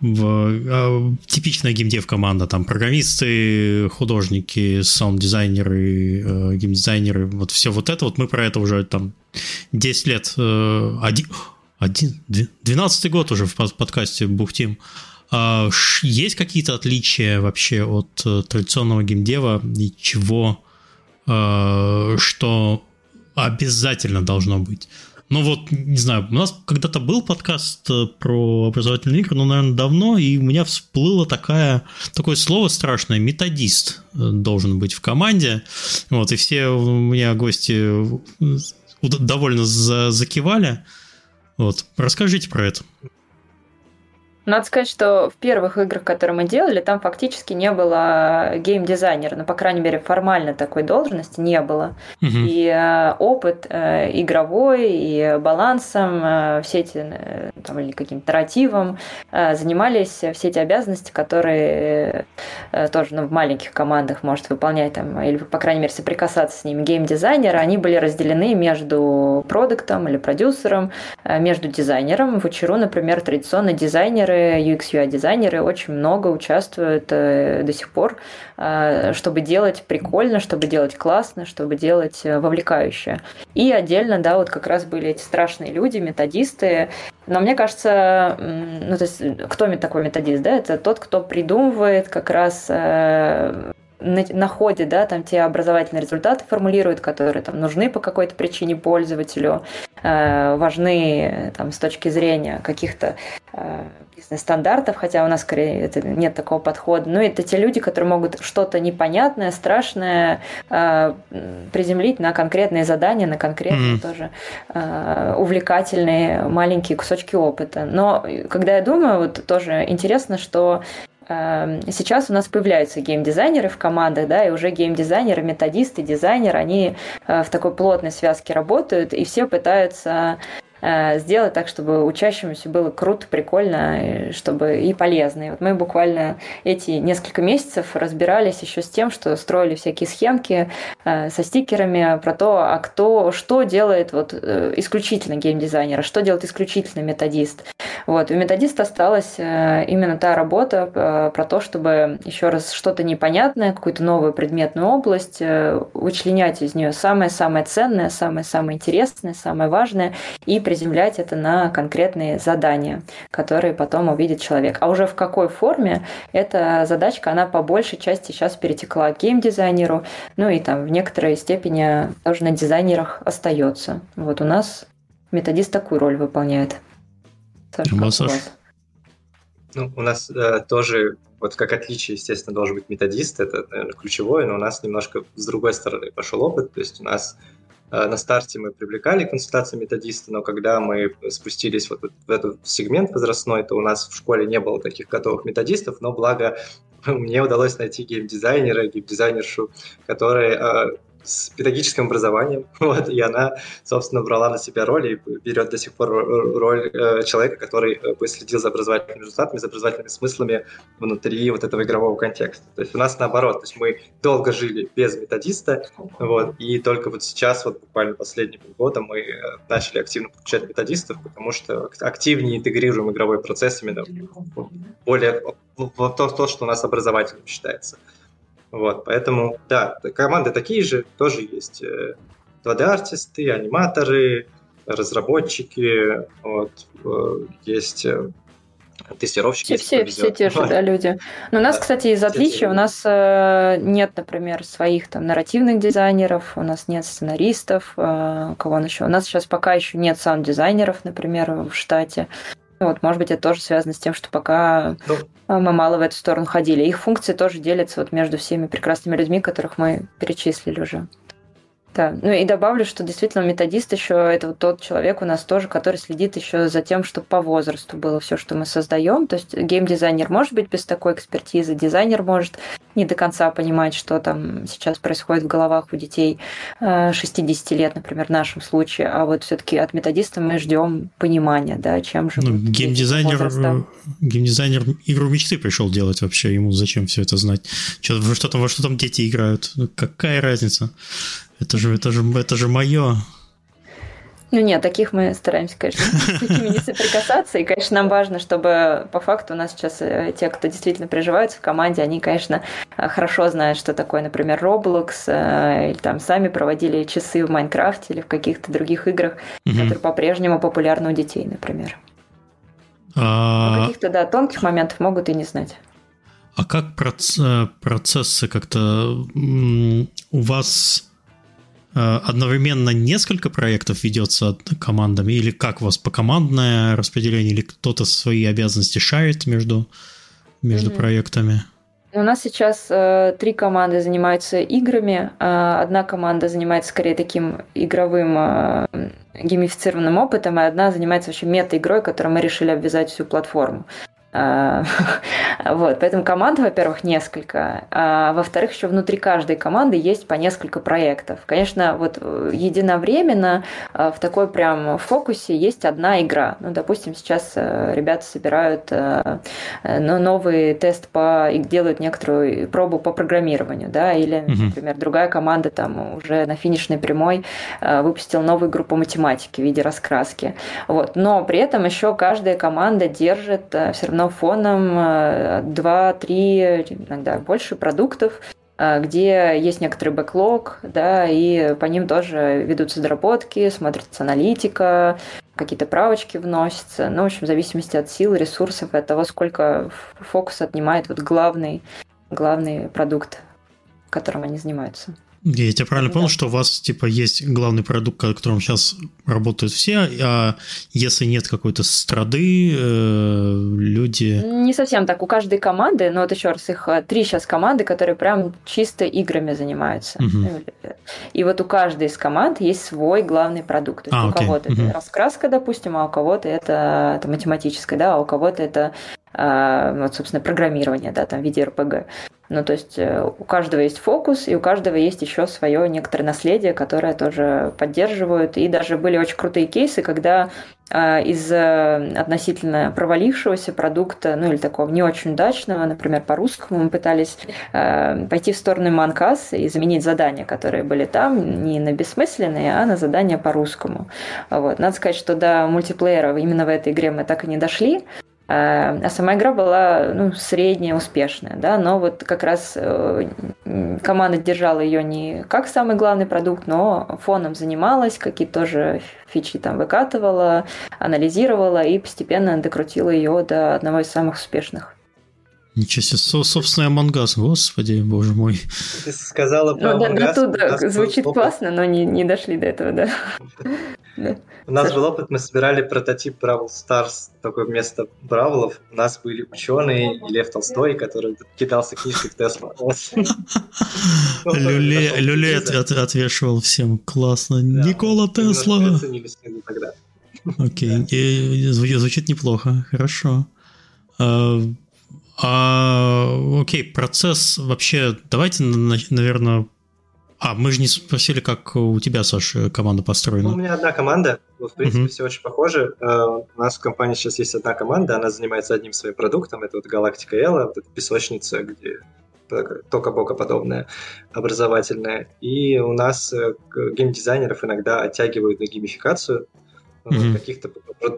S1: в э, типичная геймдев команда, там программисты, художники, саунд-дизайнеры, э, геймдизайнеры, вот все вот это, вот мы про это уже там 10 лет, э, один, один, 12 год уже в подкасте бухтим. А, есть какие-то отличия вообще от э, традиционного геймдева и чего, э, что обязательно должно быть. Ну вот, не знаю, у нас когда-то был подкаст э, про образовательные игры, но, наверное, давно, и у меня всплыло такая, такое слово страшное, методист э, должен быть в команде. Вот, и все у меня гости довольно закивали. Вот, расскажите про это.
S2: Надо сказать, что в первых играх, которые мы делали, там фактически не было геймдизайнера, ну, по крайней мере, формально такой должности не было. Угу. И э, опыт э, игровой, и балансом, э, все эти, э, там, или каким-то нарративом э, занимались все эти обязанности, которые э, тоже ну, в маленьких командах может выполнять, там, или, по крайней мере, соприкасаться с ними геймдизайнера, они были разделены между продуктом или продюсером, э, между дизайнером. В Учеру, например, традиционно дизайнеры UX, UI дизайнеры очень много участвуют э, до сих пор, э, чтобы делать прикольно, чтобы делать классно, чтобы делать э, вовлекающе. И отдельно, да, вот как раз были эти страшные люди, методисты. Но мне кажется, ну, то есть, кто такой методист, да, это тот, кто придумывает как раз находит, да, там те образовательные результаты формулирует, которые там нужны по какой-то причине пользователю, э, важны там с точки зрения каких-то э, стандартов, хотя у нас скорее это, нет такого подхода. Но это те люди, которые могут что-то непонятное, страшное э, приземлить на конкретные задания, на конкретные mm-hmm. тоже э, увлекательные маленькие кусочки опыта. Но когда я думаю, вот тоже интересно, что Сейчас у нас появляются геймдизайнеры в командах, да, и уже геймдизайнеры, методисты, дизайнеры, они э, в такой плотной связке работают, и все пытаются сделать так, чтобы учащимся было круто, прикольно, чтобы и полезно. И вот мы буквально эти несколько месяцев разбирались еще с тем, что строили всякие схемки э, со стикерами про то, а кто, что делает вот э, исключительно геймдизайнер, а что делает исключительно методист. Вот. У методиста осталась именно та работа про то, чтобы еще раз что-то непонятное, какую-то новую предметную область, вычленять из нее самое-самое ценное, самое-самое интересное, самое важное и приземлять это на конкретные задания, которые потом увидит человек. А уже в какой форме эта задачка, она по большей части сейчас перетекла к геймдизайнеру, ну и там в некоторой степени тоже на дизайнерах остается. Вот у нас методист такую роль выполняет.
S3: Саша, у вас? Ну, у нас э, тоже, вот как отличие, естественно, должен быть методист, это, наверное, ключевое, но у нас немножко с другой стороны пошел опыт, то есть у нас Э, на старте мы привлекали консультации методиста, но когда мы спустились вот в этот сегмент возрастной, то у нас в школе не было таких готовых методистов, но благо мне удалось найти геймдизайнера, геймдизайнершу, который э, с педагогическим образованием, вот, и она, собственно, брала на себя роль и берет до сих пор роль э, человека, который э, следил за образовательными результатами, за образовательными смыслами внутри вот этого игрового контекста. То есть у нас наоборот, то есть мы долго жили без методиста, вот, и только вот сейчас, вот буквально последние полгода мы э, начали активно подключать методистов, потому что активнее интегрируем игровой процесс именно более в то, что у нас образовательным считается. Вот, поэтому, да, команды такие же тоже есть. 2D-артисты, э, аниматоры, разработчики, вот, э, есть э, тестировщики.
S2: Все, все, все те же да, люди. Но у нас, да, кстати, из отличия, у нас нет, например, своих там нарративных дизайнеров, у нас нет сценаристов, кого еще. У нас сейчас пока еще нет саунд-дизайнеров, например, в штате. Вот, может быть, это тоже связано с тем, что пока ну, мы мало в эту сторону ходили. Их функции тоже делятся вот между всеми прекрасными людьми, которых мы перечислили уже. Да, ну и добавлю, что действительно методист еще это вот тот человек у нас тоже, который следит еще за тем, чтобы по возрасту было все, что мы создаем. То есть геймдизайнер может быть без такой экспертизы, дизайнер может не до конца понимать, что там сейчас происходит в головах у детей 60 э, лет, например, в нашем случае, а вот все-таки от методиста мы ждем понимания, да, чем же.
S1: Ну, геймдизайнер, геймдизайнер игру мечты пришел делать вообще, ему зачем все это знать? Что, во что там, во что там дети играют? Ну, какая разница? Это же, это же, это же мое.
S2: Ну нет, таких мы стараемся, конечно, с такими не соприкасаться. И, конечно, нам важно, чтобы по факту у нас сейчас э, те, кто действительно приживаются в команде, они, конечно, э, хорошо знают, что такое, например, Roblox, э, или там сами проводили часы в Майнкрафте или в каких-то других играх, угу. которые по-прежнему популярны у детей, например. А... каких-то, да, тонких моментов могут и не знать.
S1: А как процессы как-то у вас одновременно несколько проектов ведется командами, или как у вас по командное распределение, или кто-то свои обязанности шарит между, между mm-hmm. проектами?
S2: У нас сейчас э, три команды занимаются играми. Э, одна команда занимается скорее таким игровым э, геймифицированным опытом, и одна занимается вообще мета-игрой, которую мы решили обвязать всю платформу. А, вот, поэтому команд, во-первых, несколько, а во-вторых, еще внутри каждой команды есть по несколько проектов. Конечно, вот э, единовременно э, в такой прям фокусе есть одна игра. Ну, допустим, сейчас э, ребята собирают новый тест по и делают некоторую пробу по программированию, да, или, например, другая команда там уже на финишной прямой выпустила новую группу математики в виде раскраски. Вот, но при этом еще каждая команда держит все равно фоном 2-3, э, иногда больше продуктов, э, где есть некоторый бэклог, да, и по ним тоже ведутся доработки, смотрится аналитика, какие-то правочки вносятся. Ну, в общем, в зависимости от сил, ресурсов и от того, сколько фокус отнимает вот главный, главный продукт, которым они занимаются.
S1: Я тебя правильно понял, что у вас типа есть главный продукт, над которым сейчас работают все, а если нет какой-то страды, э, люди...
S2: Не совсем так. У каждой команды, но вот еще раз, их э, три сейчас команды, которые прям чисто играми занимаются. Угу. И вот у каждой из команд есть свой главный продукт. То есть а, у окей. кого-то угу. это раскраска, допустим, а у кого-то это, это математическое, да, а у кого-то это вот, собственно, программирование, да, там в виде РПГ. Ну, то есть э, у каждого есть фокус, и у каждого есть еще свое некоторое наследие, которое тоже поддерживают. И даже были очень крутые кейсы, когда а, из э, относительно провалившегося продукта, ну или такого не очень удачного, например, по-русскому мы пытались э, пойти в сторону Манкас и заменить задания, которые были там, не на бессмысленные, а на задания по-русскому. Вот. Надо сказать, что до мультиплеера именно в этой игре мы так и не дошли, а сама игра была ну, средняя, успешная, да, но вот как раз э, команда держала ее не как самый главный продукт, но фоном занималась, какие-то тоже фичи там выкатывала, анализировала и постепенно докрутила ее до одного из самых успешных.
S1: Ничего себе, Со, собственно, Амангас, господи, боже мой.
S3: Ты сказала про ну,
S2: Among Us. Да, звучит классно, но не, не дошли до этого, да.
S3: У нас был опыт, мы собирали прототип Бравл Stars, такое место Бравлов. У нас были ученые и Лев Толстой, который кидался книжкой в Тесла.
S1: Люле, Люле отвешивал всем, классно. Никола Тесла. Окей, звучит неплохо, хорошо. А, а, окей, процесс вообще, давайте, наверное, а, мы же не спросили, как у тебя, Саша, команда построена.
S3: Ну, у меня одна команда, в принципе, uh-huh. все очень похоже. Uh, у нас в компании сейчас есть одна команда, она занимается одним своим продуктом, это вот Галактика Элла, вот эта песочница, где Toca Boca подобная, образовательная. И у нас э, геймдизайнеров иногда оттягивают на геймификацию, mm-hmm. каких-то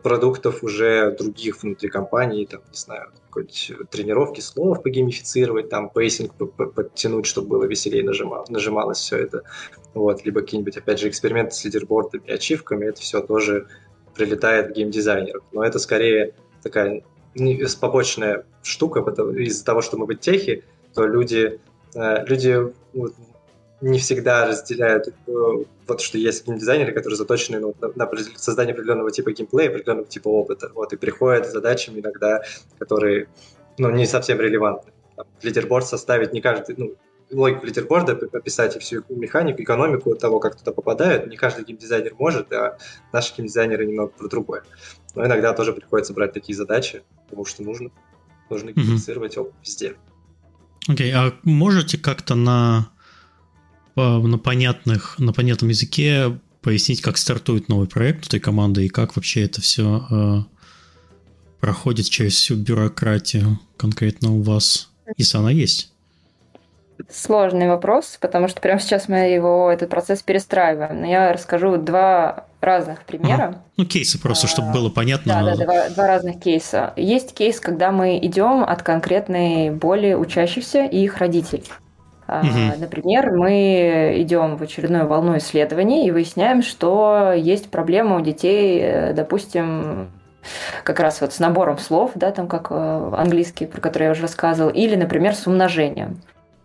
S3: продуктов уже других внутри компании, там, не знаю, тренировки слов погеймифицировать, там, pacing подтянуть, чтобы было веселее нажимал, нажималось все это. Вот, либо какие-нибудь, опять же, эксперименты с лидербордами ачивками, это все тоже прилетает в геймдизайнеров. Но это скорее такая побочная штука, из-за того, что мы в техе, то люди, э, люди не всегда разделяют э, вот что есть геймдизайнеры, которые заточены ну, на, на создание определенного типа геймплея, определенного типа опыта. Вот, и приходят с задачами иногда, которые ну, не совсем релевантны. Там, лидерборд составить не каждый, ну, логику лидерборда описать и всю механику, экономику того, как туда попадают, не каждый геймдизайнер может, а наши геймдизайнеры немного про другое. Но иногда тоже приходится брать такие задачи, потому что нужно, нужно геймифицировать mm-hmm. везде.
S1: Окей, okay, а можете как-то на на, понятных, на понятном языке пояснить, как стартует новый проект этой команды и как вообще это все э, проходит через всю бюрократию конкретно у вас, если она есть?
S2: Сложный вопрос, потому что прямо сейчас мы его, этот процесс перестраиваем. Но я расскажу два разных примера. Ага.
S1: Ну, кейсы просто, чтобы было понятно.
S2: Да, да, два, два разных кейса. Есть кейс, когда мы идем от конкретной боли учащихся и их родителей. Угу. Например, мы идем в очередную волну исследований и выясняем, что есть проблема у детей, э, допустим, как раз вот с набором слов, да, там как э, английский, про который я уже рассказывал, или, например, с умножением.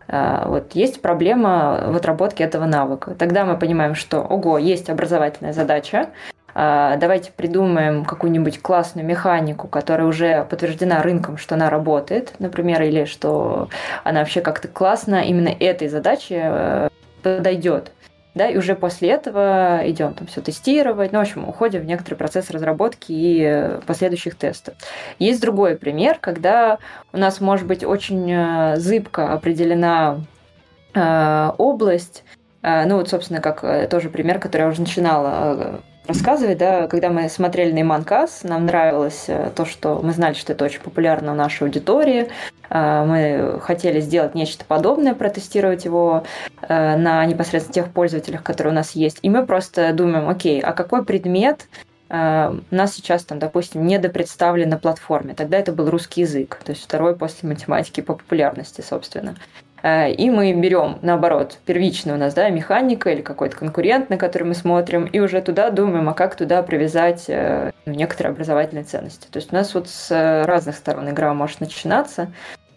S2: Вот есть проблема в отработке этого навыка. Тогда мы понимаем, что, ого, есть образовательная задача, давайте придумаем какую-нибудь классную механику, которая уже подтверждена рынком, что она работает, например, или что она вообще как-то классно именно этой задаче э, подойдет. Да, и уже после этого идем там все тестировать, ну, в общем, уходим в некоторый процесс разработки и последующих тестов. Есть другой пример, когда у нас может быть очень э, зыбко определена э, область, э, ну, вот, собственно, как тоже пример, который я уже начинала рассказывать, да, когда мы смотрели на Иманкас, нам нравилось э, то, что мы знали, что это очень популярно у нашей аудитории, э, мы хотели сделать нечто подобное, протестировать его э, на непосредственно тех пользователях, которые у нас есть, и мы просто думаем, окей, а какой предмет у нас сейчас там, допустим, недопредставлен на платформе. Тогда это был русский язык, то есть второй после математики по популярности, собственно. Э, и мы берем, наоборот, первичную у нас, да, механика или какой-то конкурент, на который мы смотрим, и уже туда думаем, а как туда привязать ну, некоторые образовательные ценности. То есть у нас вот с разных сторон игра может начинаться,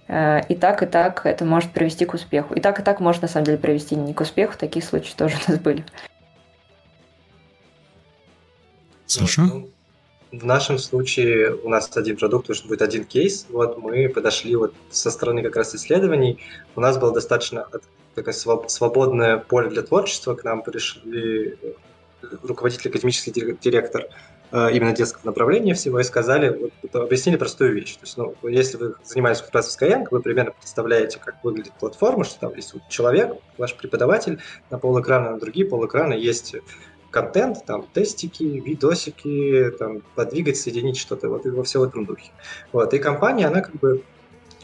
S2: э, и так, и так это может привести к успеху. И так, и так может, на самом деле, привести не к успеху. Такие случаи тоже у нас были.
S1: Саша? Ну,
S3: в нашем случае у нас один продукт, уже будет один кейс. Вот мы подошли вот со стороны как раз исследований. У нас было достаточно такое свободное поле для творчества. К нам пришли э, руководитель, академический директор э, именно детского направления всего и сказали, вот, объяснили простую вещь. То есть, ну, если вы занимаетесь как раз в Skyeng, вы примерно представляете, как выглядит платформа, что там есть вот человек, ваш преподаватель, на полэкрана, на другие полэкрана есть контент, там, тестики, видосики, там, подвигать, соединить что-то, вот, и во все в этом духе. Вот, и компания, она как бы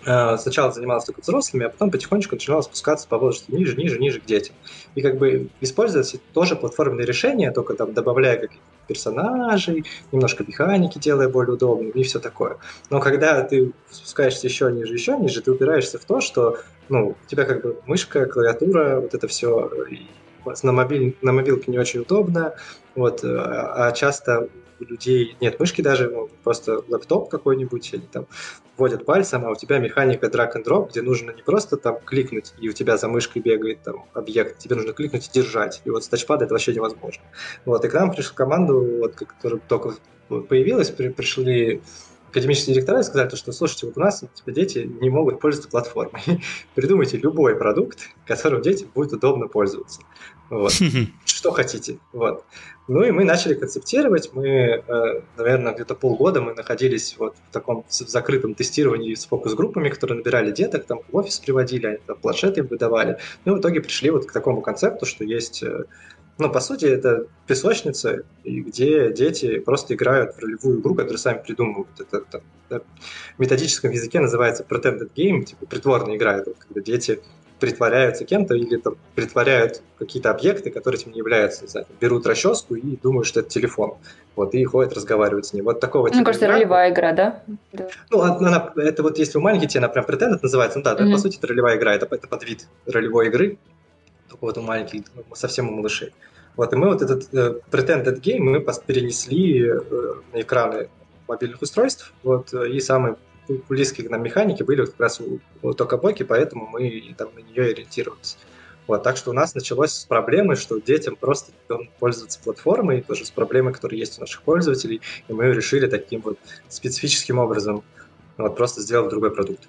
S3: э, сначала занималась только взрослыми, а потом потихонечку начинала спускаться по возрасту ниже, ниже, ниже к детям. И как бы использовать тоже платформенные решения, только там добавляя каких-то персонажей, немножко механики делая более удобными и все такое. Но когда ты спускаешься еще ниже, еще ниже, ты упираешься в то, что ну, у тебя как бы мышка, клавиатура, вот это все, на, мобиль, на мобилке не очень удобно, вот, э, а часто у людей нет мышки даже, ну, просто лэптоп какой-нибудь, они там вводят пальцем, а у тебя механика drag and drop, где нужно не просто там кликнуть, и у тебя за мышкой бегает там объект, тебе нужно кликнуть и держать, и вот с тачпада это вообще невозможно. Вот, и к нам пришла команда, вот, которая только появилась, при, пришли академические директора сказали, то, что, слушайте, вот у нас типа, дети не могут пользоваться платформой. Придумайте любой продукт, которым детям будет удобно пользоваться. Вот. Что хотите. Вот. Ну и мы начали концептировать. Мы, э, наверное, где-то полгода мы находились вот в таком закрытом тестировании с фокус-группами, которые набирали деток, там в офис приводили, они там планшеты им выдавали. Ну и в итоге пришли вот к такому концепту, что есть э, ну, по сути, это песочница, где дети просто играют в ролевую игру, которую сами придумывают. Это, это, это в методическом языке называется pretended game, типа притворная игра, это когда дети притворяются кем-то или там, притворяют какие-то объекты, которые этим не являются. Не знаю, берут расческу и думают, что это телефон. Вот, и ходят, разговаривают с ним. Вот такого
S2: Мне кажется, игра. ролевая игра, да? да.
S3: Ну, она, это вот если у маленьких она прям pretended называется, ну да, mm-hmm. да, по сути, это ролевая игра, это, это подвид ролевой игры, вот у маленьких, ну, совсем у малышей. Вот, и мы вот этот э, Pretended Game мы перенесли э, на экраны мобильных устройств, вот, и самые близкие к нам механики были вот как раз у, у Токабоки, поэтому мы там на нее ориентировались. Вот, так что у нас началось с проблемы, что детям просто пользоваться платформой, тоже с проблемой, которые есть у наших пользователей, и мы решили таким вот специфическим образом вот, просто сделать другой продукт.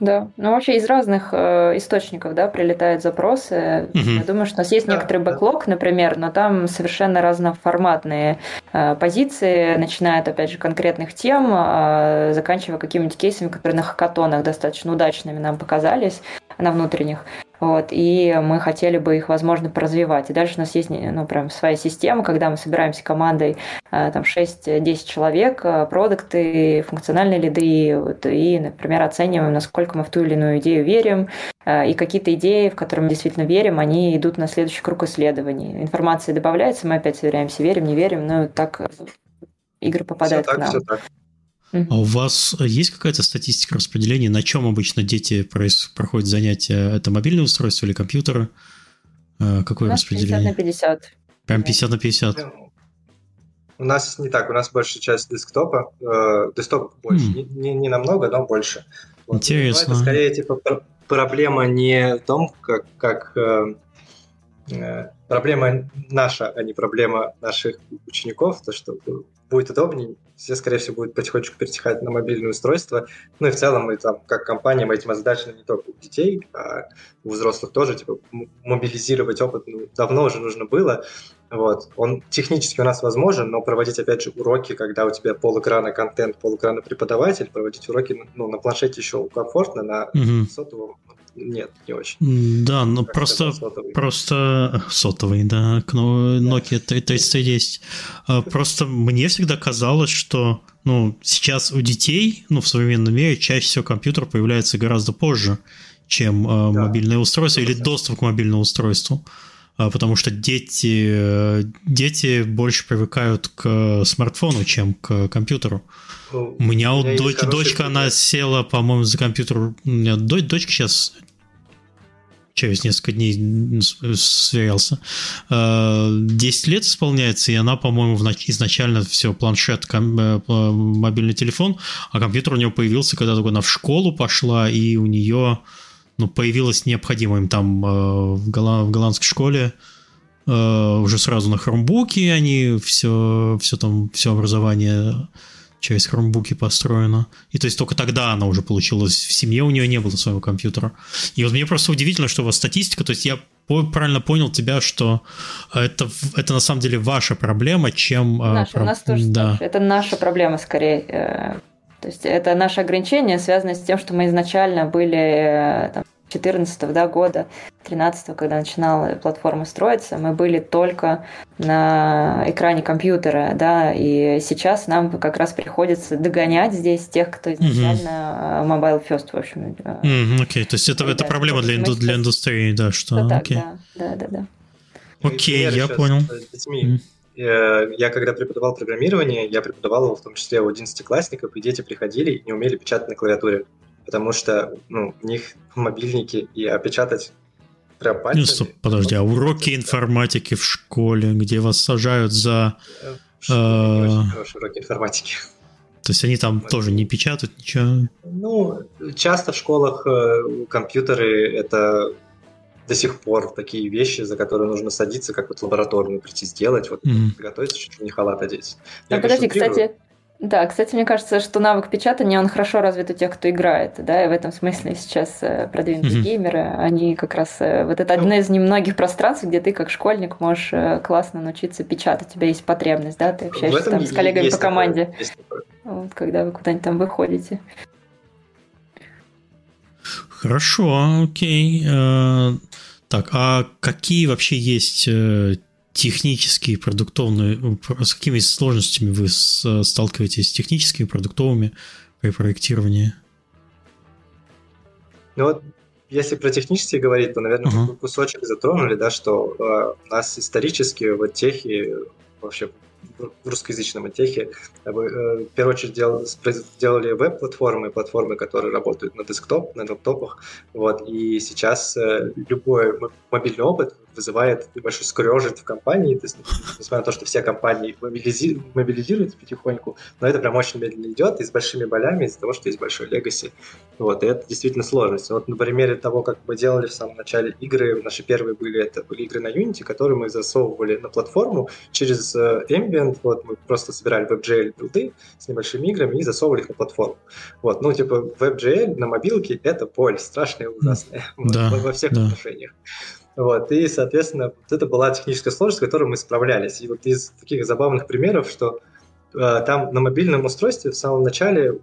S2: Да, ну вообще из разных э, источников, да, прилетают запросы. Угу. Я думаю, что у нас есть да, некоторый бэклог, например, но там совершенно разноформатные э, позиции, начиная от, опять же, конкретных тем, э, заканчивая какими-нибудь кейсами, которые на хакатонах достаточно удачными нам показались, на внутренних. Вот, и мы хотели бы их, возможно, поразвивать. И дальше у нас есть ну, прям своя система, когда мы собираемся командой э, там 6-10 человек, э, продукты, функциональные лиды, вот, и, например, оцениваем, насколько мы в ту или иную идею верим, э, и какие-то идеи, в которые мы действительно верим, они идут на следующий круг исследований. Информация добавляется, мы опять сверяемся, верим, не верим, но так игры попадают все так, к нам. Все так.
S1: А у вас есть какая-то статистика распределения, на чем обычно дети проходят занятия? Это мобильное устройство или компьютер? А, какое у нас распределение?
S2: 50 на 50.
S1: Прям 50 на 50?
S3: У нас не так, у нас большая часть десктопа, э, десктоп больше, mm. не, не, не намного, но больше.
S1: Вот. Интересно.
S3: Но это скорее типа проблема не в том, как, как э, э, проблема наша, а не проблема наших учеников, то, что будет удобнее, все, скорее всего, будут потихонечку перетекать на мобильное устройство. Ну и в целом мы там, как компания, мы этим озадачены не только у детей, а у взрослых тоже, типа, мобилизировать опыт ну, давно уже нужно было. Вот. Он технически у нас возможен, но проводить, опять же, уроки, когда у тебя полэкрана контент, полэкрана преподаватель, проводить уроки ну, на планшете еще комфортно, на угу. сотовом нет, не очень.
S1: Да, ну просто, сотовый. просто сотовый, да, Nokia 3010. А, просто мне всегда казалось, что ну, сейчас у детей, ну, в современном мире чаще всего компьютер появляется гораздо позже, чем э, да. мобильное устройство или доступ к мобильному устройству. А, потому что дети, дети больше привыкают к смартфону, чем к компьютеру. Ну, у меня вот дочь, дочка, она села, по-моему, за компьютер. У меня дочь, дочка сейчас через несколько дней сверялся. 10 а, лет исполняется, и она, по-моему, изначально все, планшет, э, мобильный телефон, а компьютер у нее появился, когда только она в школу пошла, и у нее ну, появилось необходимое им там э, в, голланд, в голландской школе э, уже сразу на хромбуке они все, все там, все образование через хромбуки построено. И то есть только тогда она уже получилась. В семье у нее не было своего компьютера. И вот мне просто удивительно, что у вас статистика, то есть я правильно понял тебя, что это, это на самом деле ваша проблема, чем...
S2: Э, наша, про... у нас тоже да. Это наша проблема скорее. То есть это наше ограничение связано с тем, что мы изначально были там, 2014 да, года, 2013, когда начинала платформа строиться, мы были только на экране компьютера, да, и сейчас нам как раз приходится догонять здесь тех, кто изначально угу. mobile first, в общем.
S1: Mm, окей, okay. то есть это, это проблема для, инду, для индустрии, да, что...
S2: Да, так, okay. да, да, да, да.
S1: Окей, okay, я понял. С детьми.
S3: Э, я когда преподавал программирование, я преподавал его в том числе у 11-классников, и дети приходили и не умели печатать на клавиатуре, потому что ну, у них мобильники, и опечатать прям пальцами... Ну, стоп,
S1: подожди, а уроки информатики в школе, где вас сажают за... Э,
S3: э, хорошие уроки информатики.
S1: То есть они там тоже не печатают ничего?
S3: Ну, часто в школах компьютеры — это до сих пор такие вещи, за которые нужно садиться, как вот лабораторную прийти сделать, вот mm-hmm. приготовиться, чуть ли не халат одеть.
S2: Я, а подожди, кстати, да, кстати, мне кажется, что навык печатания, он хорошо развит у тех, кто играет, да, и в этом смысле сейчас э, продвинутые mm-hmm. геймеры, они как раз, э, вот это одно из немногих пространств, где ты как школьник можешь э, классно научиться печатать, у тебя есть потребность, да, ты общаешься там с коллегами по команде, такое, вот, когда вы куда-нибудь там выходите.
S1: Хорошо, окей. Так, а какие вообще есть технические, продуктовные, э, с какими сложностями вы сталкиваетесь с техническими, продуктовыми при проектировании?
S3: Ну вот, если про технические говорить, то, наверное, uh-huh. кусочек затронули, да, что э, у нас исторически вот техи вообще в русскоязычном техе. Э, в первую очередь дел, сделали веб-платформы, платформы, которые работают на десктоп, на лаптопах. Вот. И сейчас э, любой мобильный опыт вызывает небольшой скрежет в компании, то есть, несмотря на то, что все компании мобилизи... мобилизируются потихоньку, но это прям очень медленно идет и с большими болями из-за того, что есть большой легаси. Вот, и это действительно сложность. Вот на примере того, как мы делали в самом начале игры, наши первые были, это были игры на Unity, которые мы засовывали на платформу через э, Ambient, вот, мы просто собирали WebGL билды с небольшими играми и засовывали их на платформу. Вот, ну, типа, WebGL на мобилке — это боль страшная и ужасная
S1: да,
S3: во всех да. отношениях. Вот, и, соответственно, это была техническая сложность, с которой мы справлялись. И вот из таких забавных примеров, что э, там на мобильном устройстве в самом начале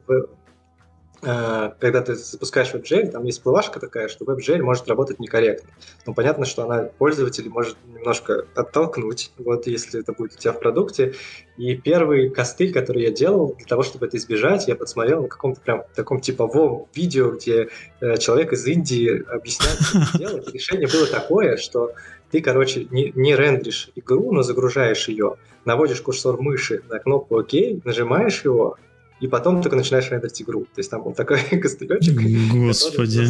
S3: когда ты запускаешь WebGL, там есть плывашка такая, что WebGL может работать некорректно. Но понятно, что она пользователя может немножко оттолкнуть, вот если это будет у тебя в продукте. И первый костыль, который я делал, для того, чтобы это избежать, я подсмотрел на каком-то прям таком типовом видео, где э, человек из Индии объясняет, что делать. решение было такое, что ты, короче, не, не рендеришь игру, но загружаешь ее, наводишь курсор мыши на кнопку ОК, нажимаешь его, и потом только начинаешь рендерить игру. То есть там был такой костылечек,
S1: Господи.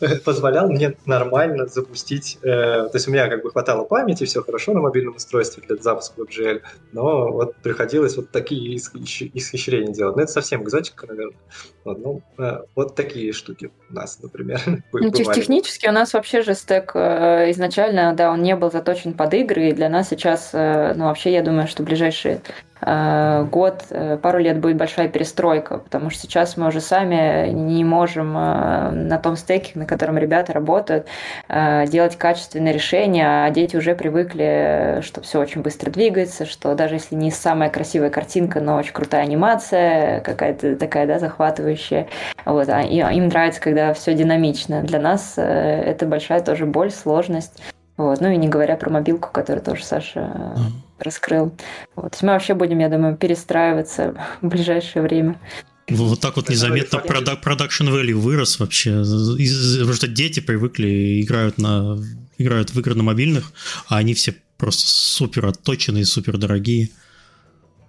S3: позволял мне нормально запустить. Э, то есть у меня как бы хватало памяти, все хорошо на мобильном устройстве для запуска WebGL, но вот приходилось вот такие исхищрения делать. Но это совсем экзотика, наверное. Вот, ну, э, вот такие штуки у нас, например.
S2: Ну, технически у нас вообще же стек э, изначально, да, он не был заточен под игры, и для нас сейчас, ну, вообще, я думаю, что ближайшие Э, год, э, пару лет будет большая перестройка, потому что сейчас мы уже сами не можем э, на том стеке, на котором ребята работают, делать качественные решения, а дети уже привыкли, что все очень быстро двигается, что даже если не самая красивая картинка, но очень крутая анимация, какая-то такая, да, захватывающая, вот, а им нравится, когда все динамично. Для нас это большая тоже боль, сложность. Вот. Ну и не говоря про мобилку, которую тоже Саша. Раскрыл. Вот. мы вообще будем, я думаю, перестраиваться в ближайшее время.
S1: Вот так вот незаметно продакшн value вырос вообще. Потому что дети привыкли, играют, на, играют в игры на мобильных, а они все просто супер отточенные, супер дорогие.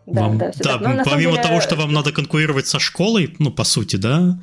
S1: Да, вам, да, да ну, помимо деле... того, что вам надо конкурировать со школой, ну, по сути, да,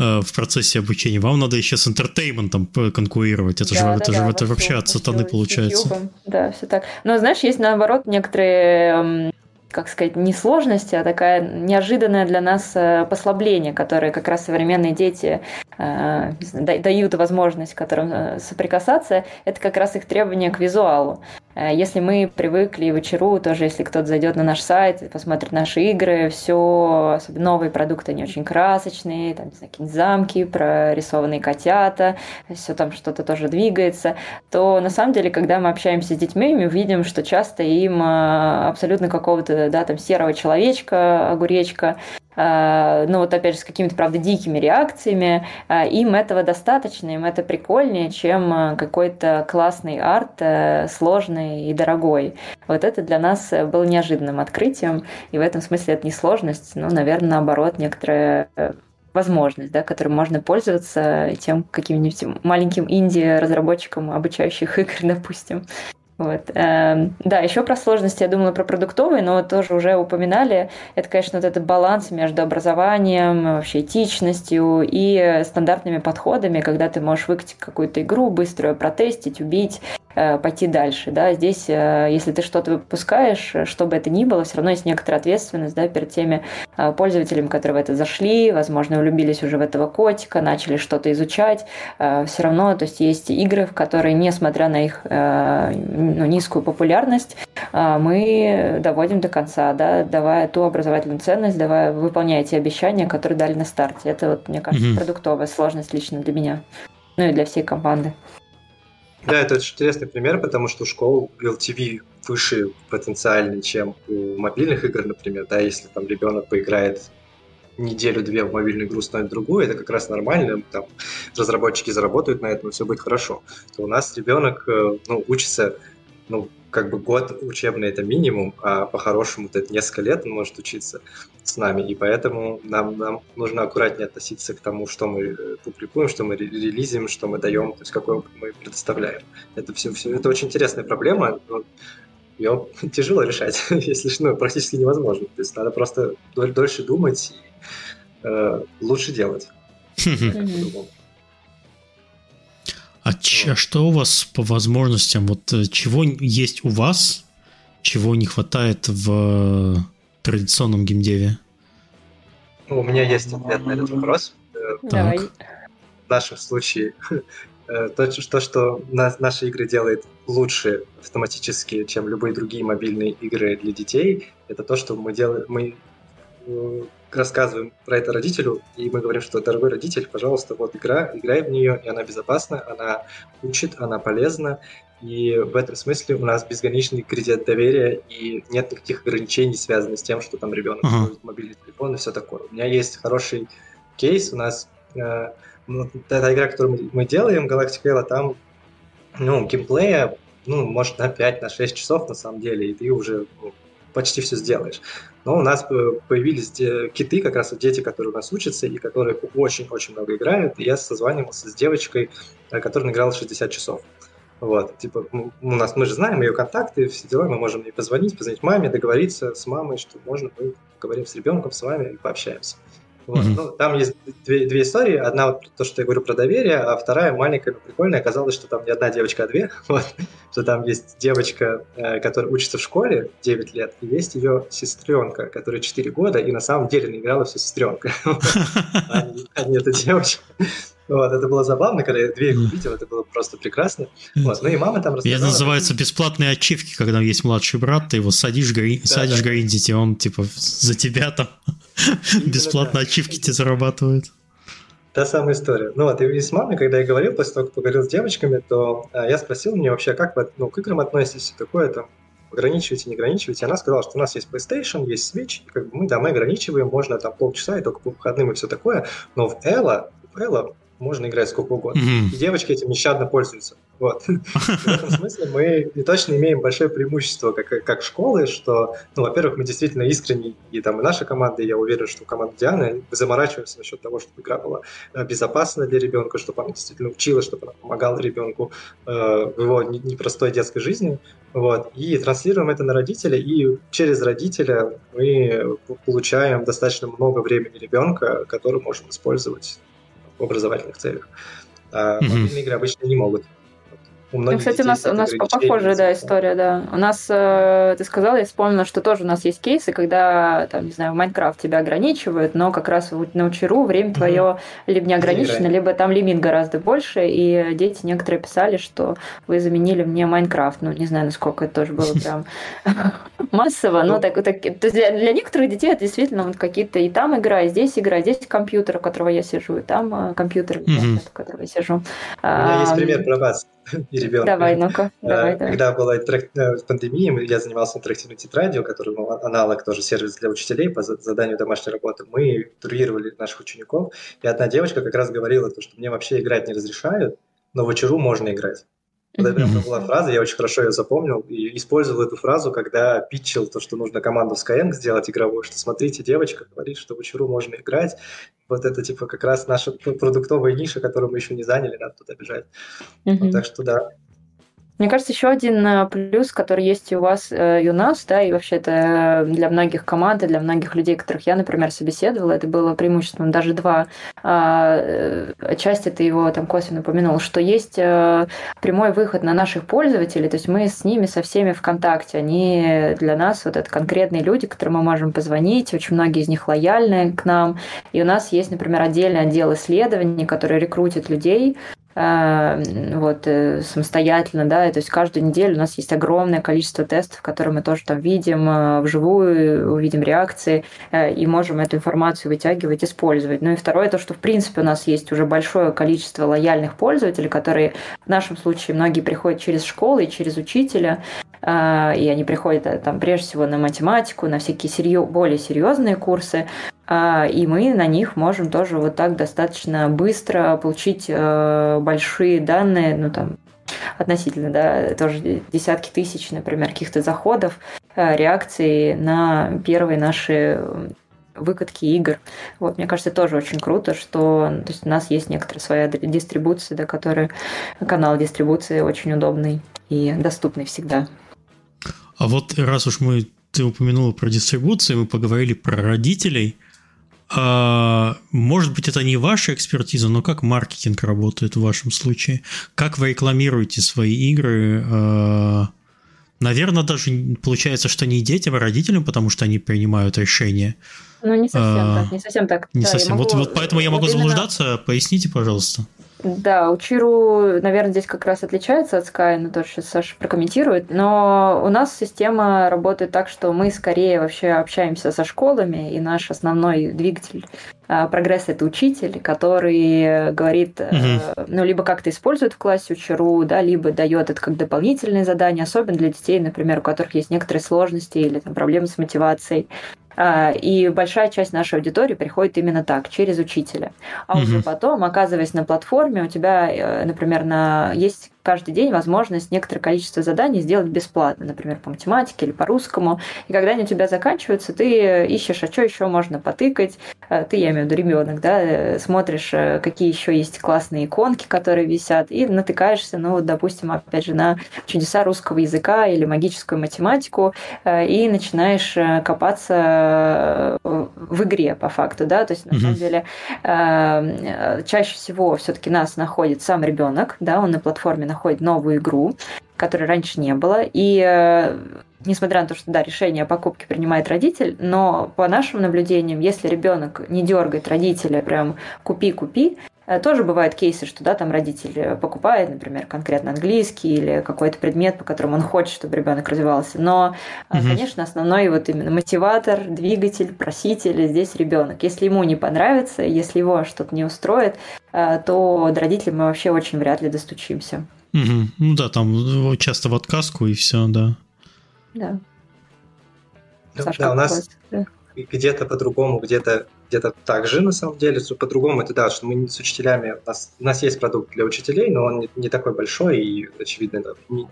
S1: Э, в процессе обучения, вам надо еще с интертейментом конкурировать. Это да, же, да, это, да, же это вообще от сатаны получается.
S2: Да, все так. Но знаешь, есть наоборот некоторые как сказать, не сложности, а такая неожиданное для нас э, послабление, которое как раз современные дети э, дают возможность которым э, соприкасаться, это как раз их требование к визуалу. Если мы привыкли в ЧРУ, тоже если кто-то зайдет на наш сайт, посмотрит наши игры, все, особенно новые продукты, они очень красочные, там, какие-нибудь замки, прорисованные котята, все там что-то тоже двигается, то на самом деле, когда мы общаемся с детьми, мы видим, что часто им абсолютно какого-то да, там серого человечка, огуречка, а, ну вот опять же с какими-то, правда, дикими реакциями, а, им этого достаточно, им это прикольнее, чем а, какой-то классный арт, э, сложный и дорогой. Вот это для нас было неожиданным открытием, и в этом смысле это не сложность, ну, наверное, наоборот, некоторая э, возможность, да, которой можно пользоваться тем каким-нибудь маленьким инди-разработчиком обучающих игр, допустим. Вот. Эм, да, еще про сложности я думала про продуктовые, но тоже уже упоминали. Это, конечно, вот этот баланс между образованием, вообще этичностью и стандартными подходами, когда ты можешь выкатить какую-то игру, быстро протестить, убить, Э, пойти дальше. Да? Здесь, э, если ты что-то выпускаешь, что бы это ни было, все равно есть некоторая ответственность да, перед теми э, пользователями, которые в это зашли, возможно, влюбились уже в этого котика, начали что-то изучать. Все равно то есть, есть игры, в которые, несмотря на их ну, низкую популярность, мы доводим до конца, да, давая ту образовательную ценность, давая, выполняя те обещания, которые дали на старте. Это, вот, мне кажется, mm-hmm. продуктовая сложность лично для меня, ну и для всей команды.
S3: Да, это очень интересный пример, потому что у школ LTV выше потенциальный, чем у мобильных игр, например, да, если там ребенок поиграет неделю-две в мобильную игру станет другую, это как раз нормально, там разработчики заработают на этом, и все будет хорошо. То у нас ребенок э, ну, учится ну, как бы год учебный это минимум, а по-хорошему это несколько лет он может учиться с нами, и поэтому нам, нам нужно аккуратнее относиться к тому, что мы публикуем, что мы релизим, что мы даем, то есть опыт мы предоставляем. Это все, все это очень интересная проблема, но ее тяжело решать, если ну, практически невозможно. То есть надо просто дольше думать и э, лучше делать.
S1: А, ч, а что у вас по возможностям? Вот э, чего есть у вас, чего не хватает в традиционном геймдеве?
S3: У меня есть ответ на этот вопрос. Э,
S2: Давай.
S3: В нашем случае э, то, что, что наши игры делает лучше автоматически, чем любые другие мобильные игры для детей, это то, что мы делаем, мы рассказываем про это родителю, и мы говорим, что, дорогой родитель, пожалуйста, вот игра, играй в нее, и она безопасна, она учит, она полезна, и в этом смысле у нас безграничный кредит доверия, и нет никаких ограничений, связанных с тем, что там ребенок uh-huh. мобильный телефон и все такое. У меня есть хороший кейс, у нас э, ну, эта игра, которую мы, делаем, Galactic Halo, там ну, геймплея, ну, может, на 5, на 6 часов на самом деле, и ты уже ну, почти все сделаешь. Но у нас появились киты, как раз дети, которые у нас учатся и которые очень-очень много играют. И я созванивался с девочкой, э, которая играла 60 часов. Вот, типа, у нас, мы же знаем ее контакты, все дела, мы можем ей позвонить, позвонить маме, договориться с мамой, что можно, мы поговорим с ребенком, с вами и пообщаемся. Вот. Mm-hmm. Ну, там есть две, две истории. Одна вот то, что я говорю про доверие, а вторая маленькая, но прикольная. Оказалось, что там не одна девочка, а две. Вот. Что там есть девочка, э, которая учится в школе 9 лет, и есть ее сестренка, которая 4 года, и на самом деле наиграла все сестренка. А не эта девочка. Вот, это было забавно, когда я две их увидел, это было просто прекрасно. Вот, ну и мама там
S1: рассказала. Это называется бесплатные ачивки, когда есть младший брат, ты его садишь, гри... да, садишь да. гриндить, и он типа за тебя там бесплатно ачивки тебе зарабатывает.
S3: Та самая история. Ну вот, и с мамой, когда я говорил, после того, как поговорил с девочками, то а, я спросил мне вообще, как вы ну, к играм относитесь, такое там, ограничиваете, не ограничиваете. Она сказала, что у нас есть PlayStation, есть Switch, и как бы мы, да, мы ограничиваем, можно там полчаса и только по выходным и все такое, но в Элла, в Элла можно играть сколько угодно. Mm-hmm. И девочки этим нещадно пользуются. Вот. В этом смысле мы и точно имеем большое преимущество как, как школы, что, ну, во-первых, мы действительно искренне, и там и наша команда, и я уверен, что команда Дианы, заморачиваемся насчет того, чтобы игра была э, безопасна для ребенка, чтобы она действительно учила, чтобы она помогала ребенку э, в его непростой детской жизни. Вот. И транслируем это на родителя, и через родителя мы получаем достаточно много времени ребенка, который можем использовать в образовательных целях. А mm-hmm. мобильные игры обычно не могут.
S2: У ну, кстати, у нас, у нас похожая да, история, да. У нас, э, ты сказала, я вспомнила, что тоже у нас есть кейсы, когда, там, не знаю, в Майнкрафт тебя ограничивают, но как раз на учеру время твое mm-hmm. либо не ограничено, либо там лимит гораздо больше, и дети некоторые писали, что вы заменили мне Майнкрафт. Ну, не знаю, насколько это тоже было прям массово, но ну. так, так, для, некоторых детей это действительно вот какие-то и там игра, и здесь игра, здесь компьютер, у которого я сижу, и там э, компьютер, у которого я сижу.
S3: У меня есть пример про вас и ребенка.
S2: Давай, ну-ка,
S3: давай, Когда была э, пандемия, я занимался интерактивной тетрадью, который ну, аналог тоже сервис для учителей по заданию домашней работы. Мы турировали наших учеников, и одна девочка как раз говорила, то, что мне вообще играть не разрешают, но в очару можно играть. Это прям была фраза, я очень хорошо ее запомнил и использовал эту фразу, когда питчил то, что нужно команду Skyeng сделать игровую, что смотрите, девочка говорит, что в Ичуру можно играть. Вот это типа как раз наша продуктовая ниша, которую мы еще не заняли, надо туда бежать. Mm-hmm. Вот, так что да,
S2: мне кажется, еще один э, плюс, который есть и у вас, э, и у нас, да, и вообще это для многих команд, и для многих людей, которых я, например, собеседовала, это было преимуществом даже два. А, э, часть это его там косвенно упомянул, что есть прямой выход на наших пользователей, то есть мы с ними со всеми в контакте. Они для нас вот это конкретные люди, которым мы можем позвонить, очень многие из них лояльны к нам. И у нас есть, например, отдельный отдел исследований, который рекрутит людей, Э, вот, э, самостоятельно, да, то есть каждую неделю у нас есть огромное количество тестов, которые мы тоже там видим э, вживую, увидим реакции и можем эту информацию вытягивать, использовать. Ну и второе, то, что в принципе у нас есть уже большое количество лояльных пользователей, которые в нашем случае многие приходят через школы и через учителя, и они приходят там прежде всего на математику, на всякие серьё... более серьезные курсы, а, и мы на них можем тоже вот так достаточно быстро получить э, большие данные, ну там относительно, да, тоже десятки тысяч, например, каких-то заходов, э, реакций на первые наши выкатки игр. Вот, мне кажется, тоже очень круто, что то есть у нас есть некоторая своя дистрибуция, да, которая канал дистрибуции очень удобный и доступный всегда.
S1: А вот раз уж мы ты упомянула про дистрибуцию, мы поговорили про родителей – а, может быть, это не ваша экспертиза, но как маркетинг работает в вашем случае? Как вы рекламируете свои игры? А, наверное, даже получается, что не детям, а родителям, потому что они принимают решения.
S2: Ну, не совсем а, так, не совсем так.
S1: Не да, совсем. Могу, вот, вот поэтому я могу вот заблуждаться. Именно... Поясните, пожалуйста.
S2: Да, Учиру, наверное, здесь как раз отличается от Sky, но тоже сейчас Саша прокомментирует. Но у нас система работает так, что мы скорее вообще общаемся со школами, и наш основной двигатель а, прогресса это учитель, который говорит, угу. ну, либо как-то использует в классе Учиру, да, либо дает это как дополнительное задание, особенно для детей, например, у которых есть некоторые сложности или там, проблемы с мотивацией. А, и большая часть нашей аудитории приходит именно так, через учителя. А угу. уже потом, оказываясь на платформе, у тебя, э, например, на... есть каждый день возможность некоторое количество заданий сделать бесплатно, например, по математике или по русскому. И когда они у тебя заканчиваются, ты ищешь, а что еще можно потыкать. Э, ты, я имею в виду ребенок, да, э, смотришь, э, какие еще есть классные иконки, которые висят, и натыкаешься, ну, вот, допустим, опять же, на чудеса русского языка или магическую математику, и начинаешь копаться в игре по факту, да, то есть на самом деле чаще всего все-таки нас находит сам ребенок, да, он на платформе находит новую игру, которой раньше не было. И э, несмотря на то, что да, решение о покупке принимает родитель, но по нашим наблюдениям, если ребенок не дергает родителя, прям купи-купи, э, тоже бывают кейсы, что да, там родитель покупает, например, конкретно английский или какой-то предмет, по которому он хочет, чтобы ребенок развивался. Но, угу. конечно, основной вот именно мотиватор, двигатель, проситель здесь ребенок. Если ему не понравится, если его что-то не устроит, то до родителей мы вообще очень вряд ли достучимся.
S1: Угу. Ну да, там часто в отказку и все, да.
S2: Да.
S3: Сашка, да, у нас да. где-то по-другому, где-то где-то так же, на самом деле. По-другому это да, что мы с учителями... У нас, у нас есть продукт для учителей, но он не, не такой большой и, очевидно, да, не,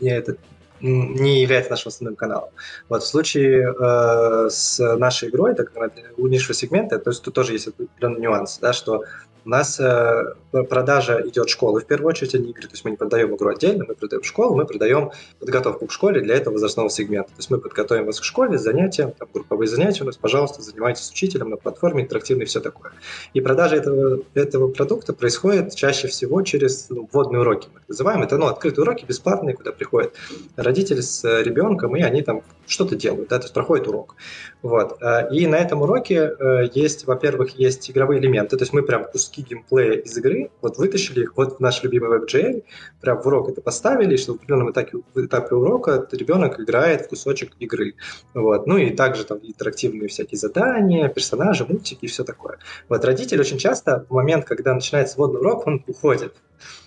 S3: не, это, не является нашим основным каналом. Вот в случае э, с нашей игрой, так у нишевого сегмента, то есть тут тоже есть определенный нюанс, да, что у нас э, продажа идет школы в первую очередь, а не игры. То есть мы не продаем игру отдельно, мы продаем школу, мы продаем подготовку к школе для этого возрастного сегмента. То есть мы подготовим вас к школе, занятия, там, групповые занятия у нас, пожалуйста, занимайтесь с учителем на платформе, интерактивно и все такое. И продажа этого, этого продукта происходит чаще всего через ну, вводные уроки. Мы называем это ну, открытые уроки, бесплатные, куда приходят родители с ребенком, и они там что-то делают, да, то есть проходит урок. Вот. Э, и на этом уроке э, есть, во-первых, есть игровые элементы, то есть мы прям куски куски геймплея из игры, вот вытащили их вот в наш любимый WebGL, прям в урок это поставили, что в определенном этапе, этапе урока ребенок играет в кусочек игры. Вот. Ну и также там интерактивные всякие задания, персонажи, мультики и все такое. Вот родитель очень часто в момент, когда начинается водный урок, он уходит.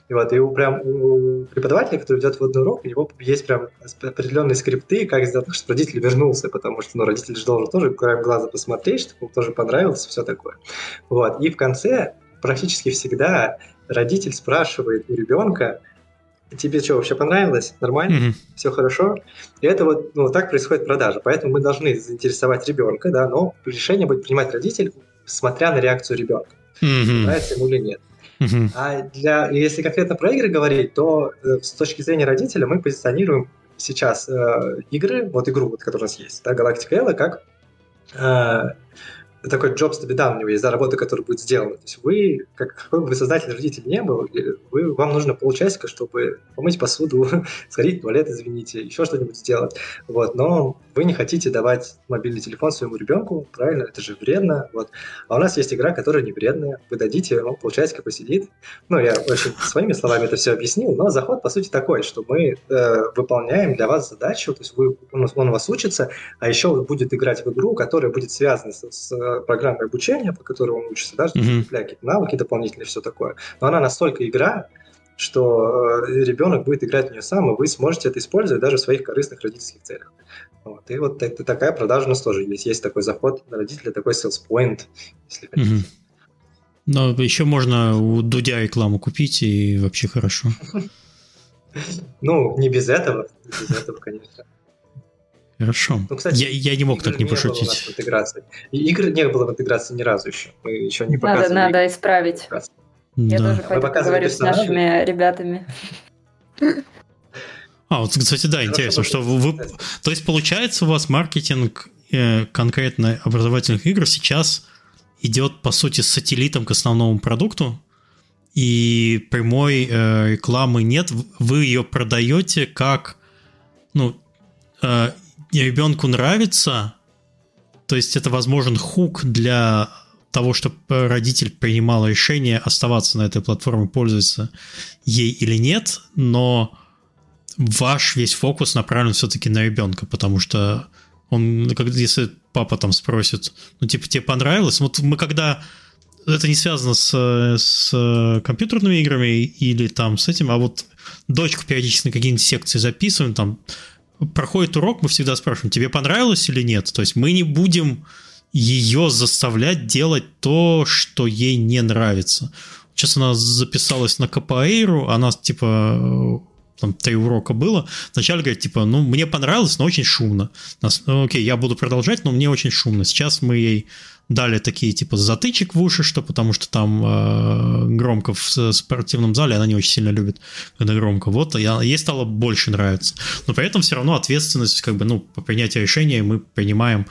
S3: И вот, и у, прям у преподавателя, который ведет водный урок, у него есть прям определенные скрипты, как сделать чтобы родитель вернулся, потому что ну, родитель же должен тоже краем глаза посмотреть, чтобы ему тоже понравилось, все такое. Вот. И в конце практически всегда родитель спрашивает у ребенка, тебе что, вообще понравилось? Нормально? Mm-hmm. Все хорошо? И это вот, ну, так происходит продажа. Поэтому мы должны заинтересовать ребенка, да, но решение будет принимать родитель, смотря на реакцию ребенка. Mm-hmm. Нравится ему или нет. Mm-hmm. А для, если конкретно про игры говорить, то э, с точки зрения родителя мы позиционируем сейчас э, игры, вот игру, вот, которая у нас есть, да, Галактика Элла, как э, такой jobs to be done у него есть, да, работа, которая будет сделана. То есть вы, как, какой бы вы создатель родитель не был, вы, вам нужно полчасика, чтобы помыть посуду, сходить в туалет, извините, еще что-нибудь сделать. Вот, но вы не хотите давать мобильный телефон своему ребенку, правильно, это же вредно. Вот. А у нас есть игра, которая не вредная. Вы дадите, он полчасика посидит. Ну, я очень своими словами это все объяснил, но заход, по сути, такой, что мы э, выполняем для вас задачу, то есть вы, он, он у вас учится, а еще будет играть в игру, которая будет связана с, с программой обучения, по которой он учится, да, mm-hmm. навыки дополнительные, все такое. Но она настолько игра, что э, ребенок будет играть в нее сам, и вы сможете это использовать даже в своих корыстных родительских целях. Вот. И вот это, такая продажа у нас тоже есть. Есть такой заход на родителя, такой sales point, если хотите. Mm-hmm.
S1: Но еще можно у Дудя рекламу купить, и вообще хорошо.
S3: Ну, не без этого. Без этого, конечно.
S1: Хорошо. Ну, кстати, я, я не мог так не пошутить.
S3: Не интеграции. И игр не было в интеграции ни разу еще. Мы еще не показывали.
S2: Надо, надо исправить. Я да. тоже поэтому говорю с нашими ребятами.
S1: А, вот, кстати, да, интересно, что вы... То есть, получается, у вас маркетинг э, конкретно образовательных игр сейчас идет, по сути, с сателлитом к основному продукту, и прямой э, рекламы нет, вы ее продаете как, ну, э, ребенку нравится, то есть это возможен хук для того, чтобы родитель принимал решение оставаться на этой платформе, пользоваться ей или нет, но ваш весь фокус направлен все-таки на ребенка, потому что он, если папа там спросит, ну, типа, тебе понравилось? Вот мы когда... Это не связано с, с компьютерными играми или там с этим, а вот дочку периодически на какие-нибудь секции записываем, там проходит урок, мы всегда спрашиваем, тебе понравилось или нет? То есть мы не будем ее заставлять делать то, что ей не нравится. сейчас она записалась на Капаэйру, она типа там три урока было, вначале говорит, типа, ну, мне понравилось, но очень шумно. Нас, ну, окей, я буду продолжать, но мне очень шумно. Сейчас мы ей дали такие, типа, затычек в уши, что потому что там э, громко в спортивном зале, она не очень сильно любит, когда громко. Вот, я, ей стало больше нравиться. Но при этом все равно ответственность, как бы, ну, по принятию решения мы принимаем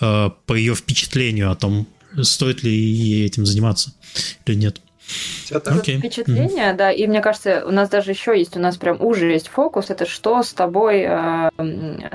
S1: э, по ее впечатлению о том, стоит ли ей этим заниматься или нет.
S2: Okay. Впечатление, mm-hmm. да, и мне кажется, у нас даже еще есть, у нас прям уже есть фокус, это что с тобой э,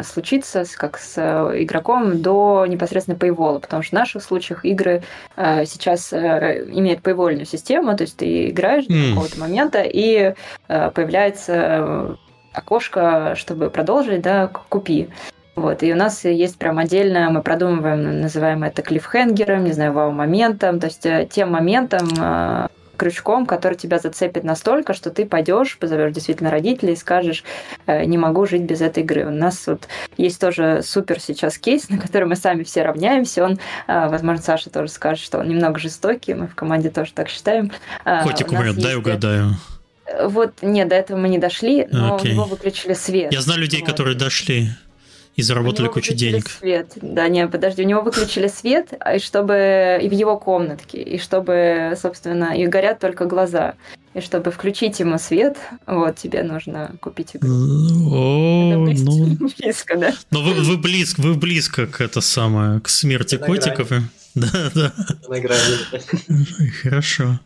S2: случится, как с э, игроком до непосредственно paywall, потому что в наших случаях игры э, сейчас э, имеют paywall систему, то есть ты играешь mm. до какого-то момента, и э, появляется э, окошко, чтобы продолжить, да, купи. Вот, и у нас есть прям отдельно, мы продумываем, называем это клиффхенгером, не знаю, вау-моментом, то есть э, тем моментом, э, крючком, который тебя зацепит настолько, что ты пойдешь, позовешь действительно родителей и скажешь, «Э, не могу жить без этой игры. У нас вот есть тоже супер сейчас кейс, на который мы сами все равняемся. Он, э, возможно, Саша тоже скажет, что он немного жестокий, мы в команде тоже так считаем.
S1: Э, Котик умрет, дай угадаю.
S2: Вот, нет, до этого мы не дошли, но okay. у него выключили свет.
S1: Я знаю людей, вот. которые дошли и заработали кучу денег.
S2: Свет. Да, не, подожди, у него выключили свет, а и чтобы и в его комнатке, и чтобы, собственно, и горят только глаза. И чтобы включить ему свет, вот тебе нужно купить игру.
S1: О, ну, близко, да? Но вы, вы близко, вы близко к это самое, к смерти котиков. Да, да. Хорошо.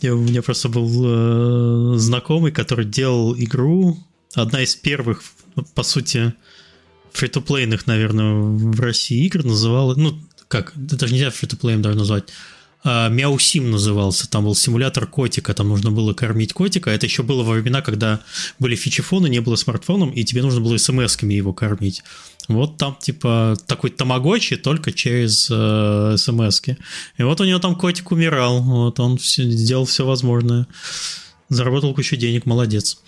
S1: Я, у меня просто был э, знакомый, который делал игру. Одна из первых, по сути, фри-то-плейных, наверное, в России игр называлась, ну, как, даже нельзя фри-то-плеем даже назвать, а, Мяусим назывался, там был симулятор котика, там нужно было кормить котика, это еще было во времена, когда были фичефоны, не было смартфоном, и тебе нужно было смс-ками его кормить. Вот там типа такой тамагочи только через э, смс-ки. И вот у него там котик умирал, вот он все, сделал все возможное. Заработал кучу денег, молодец.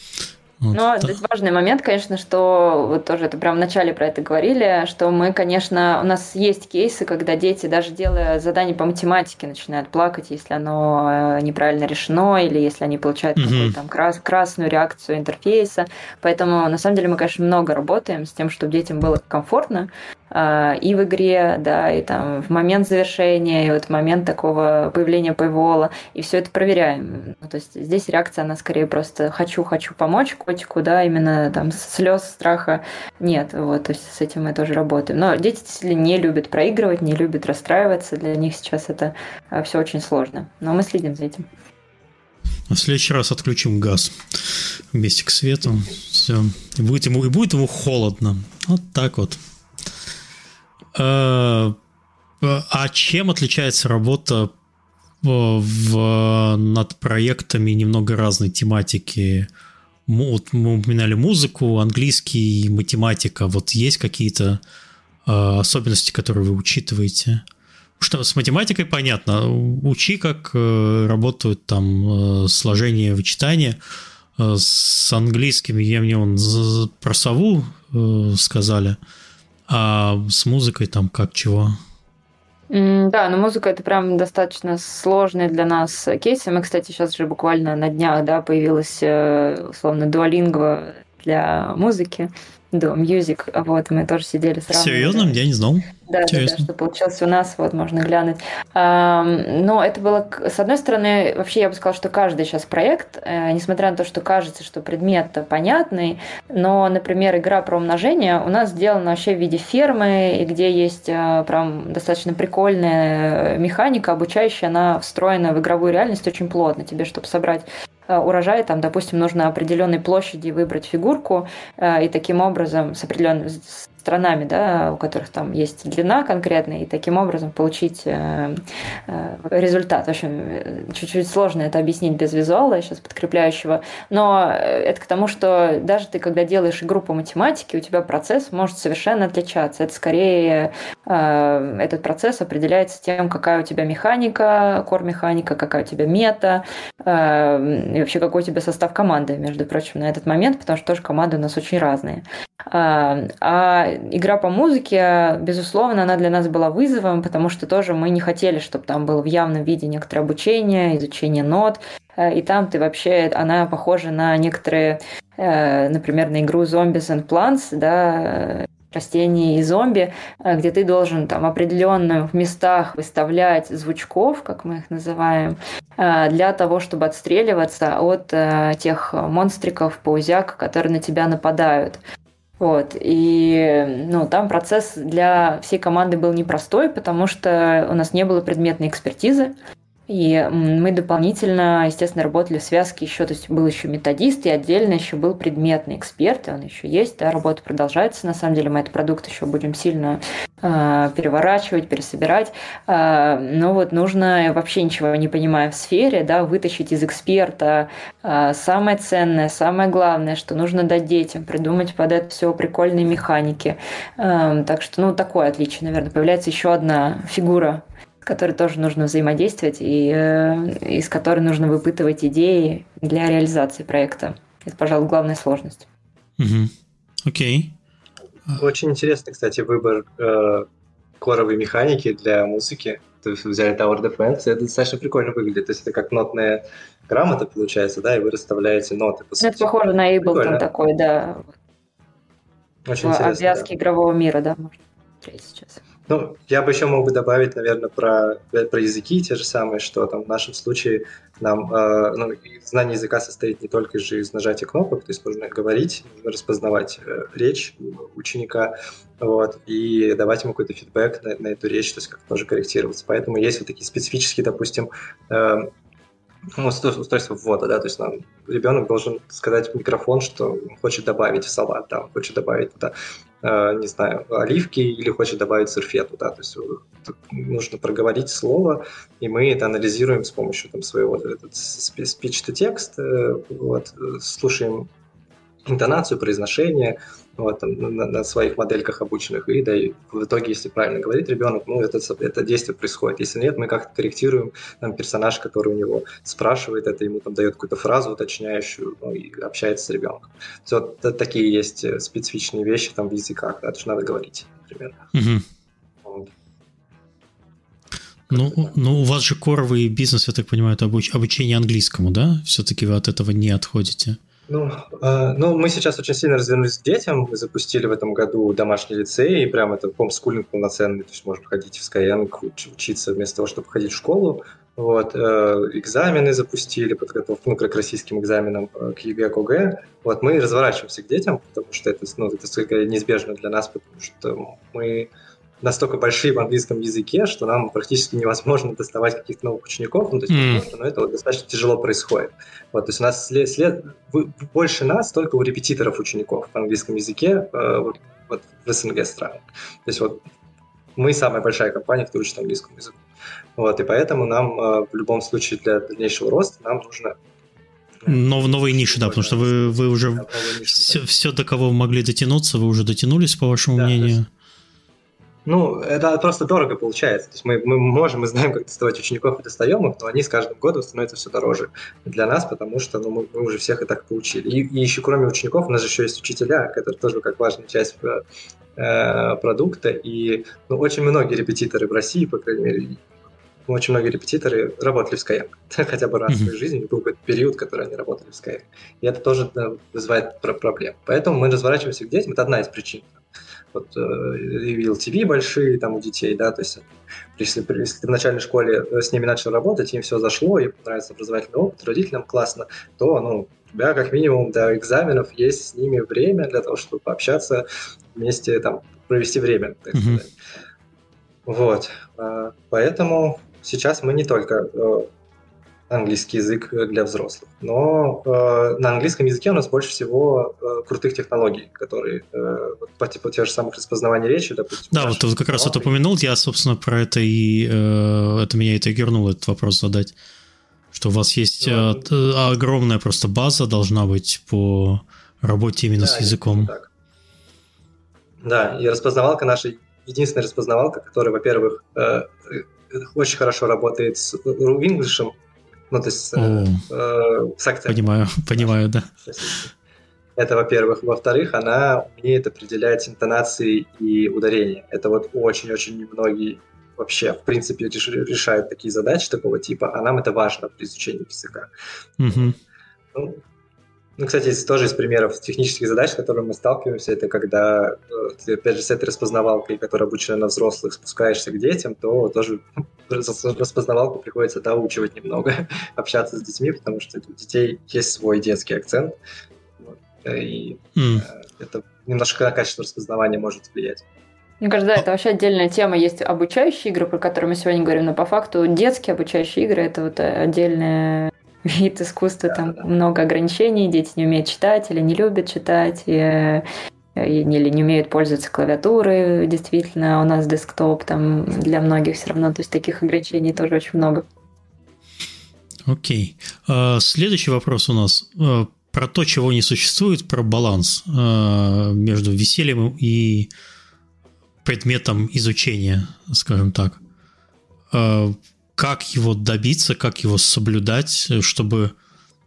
S2: Вот Но здесь важный момент, конечно, что вот тоже это прям в начале про это говорили, что мы, конечно, у нас есть кейсы, когда дети, даже делая задание по математике, начинают плакать, если оно э, неправильно решено, или если они получают угу. какую-то там крас красную реакцию интерфейса. Поэтому, на самом деле, мы, конечно, много работаем с тем, чтобы детям было комфортно, и в игре, да, и там в момент завершения, и вот в момент такого появления пейвола, и все это проверяем. Ну, то есть здесь реакция, она скорее просто «хочу, хочу помочь котику», да, именно там слез, страха нет, вот, то есть с этим мы тоже работаем. Но дети действительно не любят проигрывать, не любят расстраиваться, для них сейчас это а, все очень сложно, но мы следим за этим.
S1: В следующий раз отключим газ вместе к свету. Все. И будет ему, и будет ему холодно. Вот так вот. Э, а чем отличается работа в, над проектами немного разной тематики? Вот мы упоминали музыку, английский, математика. Вот есть какие-то э, особенности, которые вы учитываете? Что с математикой понятно. Учи, как э, работают там сложение, вычитание. С английским я мне он про сову сказали. А с музыкой там как чего?
S2: Да, но музыка это прям достаточно сложный для нас кейс. Мы, кстати, сейчас же буквально на днях, да, появилась э, условно дуалингва для музыки. Do Music, вот, мы тоже сидели
S1: сразу. Серьезно? Я не знал.
S2: Да, да, да, что получилось у нас, вот, можно глянуть. Но это было, с одной стороны, вообще я бы сказала, что каждый сейчас проект, э, несмотря на то, что кажется, что предмет понятный, но, например, игра про умножение у нас сделана вообще в виде фермы, и где есть э, прям достаточно прикольная механика, обучающая, она встроена в игровую реальность очень плотно. Тебе, чтобы собрать Э, урожай, там, допустим, нужно определенной площади выбрать фигурку, э, и таким образом с определенным странами, да, у которых там есть длина конкретная, и таким образом получить э, э, результат. В общем, чуть-чуть сложно это объяснить без визуала, сейчас подкрепляющего, но это к тому, что даже ты, когда делаешь игру по математике, у тебя процесс может совершенно отличаться. Это скорее э, этот процесс определяется тем, какая у тебя механика, кор-механика, какая у тебя мета, и вообще какой у тебя состав команды, между прочим, на этот момент, потому что тоже команды у нас очень разные. А игра по музыке, безусловно, она для нас была вызовом, потому что тоже мы не хотели, чтобы там было в явном виде некоторое обучение, изучение нот. и там ты вообще, она похожа на некоторые, например, на игру Zombies and Plants, да, растений и зомби, где ты должен там определенных местах выставлять звучков, как мы их называем, для того, чтобы отстреливаться от тех монстриков, паузяк, которые на тебя нападают. Вот. И ну, там процесс для всей команды был непростой, потому что у нас не было предметной экспертизы. И мы дополнительно, естественно, работали в связке еще, то есть был еще методист и отдельно еще был предметный эксперт, и он еще есть, да, работа продолжается. На самом деле мы этот продукт еще будем сильно э, переворачивать, пересобирать. Э, но вот нужно, вообще ничего не понимая в сфере, да, вытащить из эксперта э, самое ценное, самое главное, что нужно дать детям, придумать под это все прикольные механики. Э, так что, ну, такое отличие, наверное. Появляется еще одна фигура которой тоже нужно взаимодействовать и э, из которой нужно выпытывать идеи для реализации проекта. Это, пожалуй, главная сложность.
S1: Окей.
S3: Очень интересный, кстати, выбор э, коровой механики для музыки. То есть взяли Tower Defense, это достаточно прикольно выглядит. То есть это как нотная грамота получается, да, и вы расставляете ноты. По
S2: сути. Это похоже на Ableton такой, да.
S3: Очень интересно.
S2: Обвязки да. игрового мира, да, можно смотреть сейчас.
S3: Ну, я бы еще мог бы добавить, наверное, про, про языки те же самые, что там в нашем случае нам э, ну, знание языка состоит не только же из нажатия кнопок, то есть нужно говорить, нужно распознавать э, речь ученика, вот, и давать ему какой-то фидбэк на, на эту речь, то есть как тоже корректироваться. Поэтому есть вот такие специфические, допустим, э, ну, устройство ввода, да, то есть нам ребенок должен сказать в микрофон, что хочет добавить в салат, да, хочет добавить туда, э, не знаю, оливки или хочет добавить сырфету, да, то есть нужно проговорить слово, и мы это анализируем с помощью там своего speech-to-text, э, вот, слушаем интонацию, произношение, вот, на, на своих модельках обученных, и да, и в итоге, если правильно говорит ребенок, ну, это, это действие происходит. Если нет, мы как-то корректируем там, персонаж, который у него спрашивает это, ему там дает какую-то фразу уточняющую, ну, и общается с ребенком. Все, это, такие есть э, специфичные вещи там в языках, да, это же надо говорить, например.
S1: Угу. Ну, ну, у вас же коровый бизнес, я так понимаю, это обуч- обучение английскому, да? Все-таки вы от этого не отходите.
S3: Ну, э, ну, мы сейчас очень сильно развернулись к детям. Мы запустили в этом году домашний лицей, и прям это homeschooling полноценный, то есть можно ходить в Skyeng, учиться вместо того, чтобы ходить в школу. Вот, э, экзамены запустили, подготовку ну, к российским экзаменам, э, к ЕГЭ, к ОГЭ. Вот, мы разворачиваемся к детям, потому что это, ну, это неизбежно для нас, потому что мы настолько большие в английском языке, что нам практически невозможно доставать каких-то новых учеников, ну, то есть, mm. возможно, но это вот достаточно тяжело происходит. Вот, то есть у нас след, след, больше нас только у репетиторов учеников в английском языке э, вот, в СНГ странах. То есть вот мы самая большая компания, кто учит английскому языку. Вот, и поэтому нам э, в любом случае для дальнейшего роста нам нужно
S1: Нов, новые ниши, да, потому что вы, вы уже да, ниши, все, да. все, до кого вы могли дотянуться, вы уже дотянулись, по вашему да, мнению.
S3: Ну, это просто дорого получается. То есть мы, мы можем, мы знаем, как доставать учеников и достаем их, но они с каждым годом становятся все дороже для нас, потому что ну, мы, мы уже всех и так получили. И, и еще кроме учеников у нас же еще есть учителя, которые тоже как важная часть э, продукта. И ну, очень многие репетиторы в России, по крайней мере, очень многие репетиторы работали в Skyeng. Хотя бы раз в своей жизни был какой-то период, который они работали в Skyeng. И это тоже да, вызывает проблем. Поэтому мы разворачиваемся к детям. Это одна из причин вот э, TV большие там у детей, да, то есть если, если ты в начальной школе э, с ними начал работать, им все зашло, им нравится образовательный опыт, родителям классно, то, ну, у тебя как минимум до экзаменов есть с ними время для того, чтобы пообщаться вместе, там, провести время, так сказать. Mm-hmm. Вот, а, поэтому сейчас мы не только э, английский язык для взрослых. Но э, на английском языке у нас больше всего э, крутых технологий, которые э, по типу тех же самых распознаваний речи, допустим.
S1: Да, вот ты как раз это упомянул, я, собственно, про это и э, это меня это и гернуло, этот вопрос задать. Что у вас есть да. э, огромная просто база должна быть по работе именно да, с языком. Так.
S3: Да, и распознавалка наша единственная распознавалка, которая, во-первых, э, очень хорошо работает с English, ну, то есть э,
S1: э, с акцентом. Понимаю, понимаю, да.
S3: Это, во-первых. Во-вторых, она умеет определять интонации и ударения. Это вот очень-очень немногие вообще, в принципе, решают такие задачи такого типа, а нам это важно при изучении языка.
S1: Угу.
S3: Ну, ну, кстати, тоже из примеров технических задач, с которыми мы сталкиваемся, это когда э, ты, опять же, с этой распознавалкой, которая обучена на взрослых, спускаешься к детям, то тоже распознавалку приходится доучивать немного, общаться с детьми, потому что у детей есть свой детский акцент, и mm. это немножко на качество распознавания может влиять.
S2: Мне кажется, да, это вообще отдельная тема. Есть обучающие игры, про которые мы сегодня говорим, но по факту детские обучающие игры – это вот отдельная вид искусства, там много ограничений, дети не умеют читать или не любят читать, и, э, или не умеют пользоваться клавиатурой, действительно, у нас десктоп там для многих все равно, то есть таких ограничений тоже очень много.
S1: Окей. Okay. Следующий вопрос у нас э, про то, чего не существует, про баланс э, между весельем и предметом изучения, скажем так как его добиться, как его соблюдать, чтобы,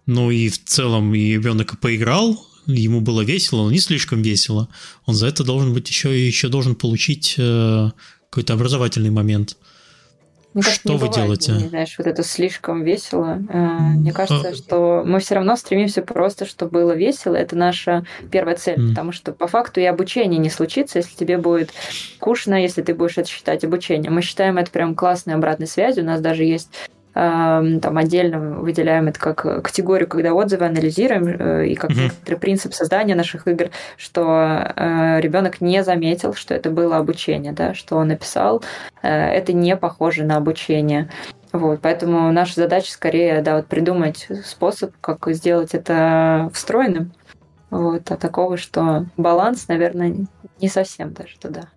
S1: ну и в целом и ребенок поиграл, ему было весело, но не слишком весело. Он за это должен быть еще еще должен получить э, какой-то образовательный момент.
S2: Мне кажется, что вы бывает, делаете? Не знаешь, вот это слишком весело. Э, мне кажется, что мы все равно стремимся просто, чтобы было весело. Это наша первая цель, mm. потому что по факту и обучение не случится, если тебе будет скучно, если ты будешь это считать обучением. Мы считаем это прям классной обратной связью. У нас даже есть там отдельно выделяем это как категорию, когда отзывы анализируем, э, и как некоторый принцип создания наших игр, что э, ребенок не заметил, что это было обучение, да, что он написал, э, это не похоже на обучение. Вот, поэтому наша задача скорее, да, вот придумать способ, как сделать это встроенным. Вот, а такого, что баланс, наверное, не совсем даже туда.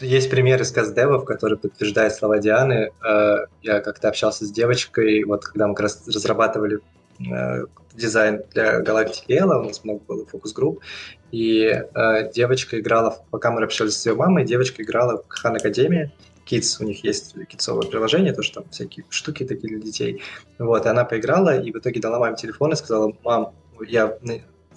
S3: Есть пример из Каздевов, который подтверждает слова Дианы. Э, я как-то общался с девочкой, вот когда мы как раз разрабатывали э, дизайн для галактики Эла, у нас много было фокус-групп, и э, девочка играла, пока мы общались с ее мамой, девочка играла в Хан Академии, Kids, у них есть китсовое приложение, тоже там всякие штуки такие для детей. Вот, и она поиграла, и в итоге дала маме телефон и сказала, мам, я,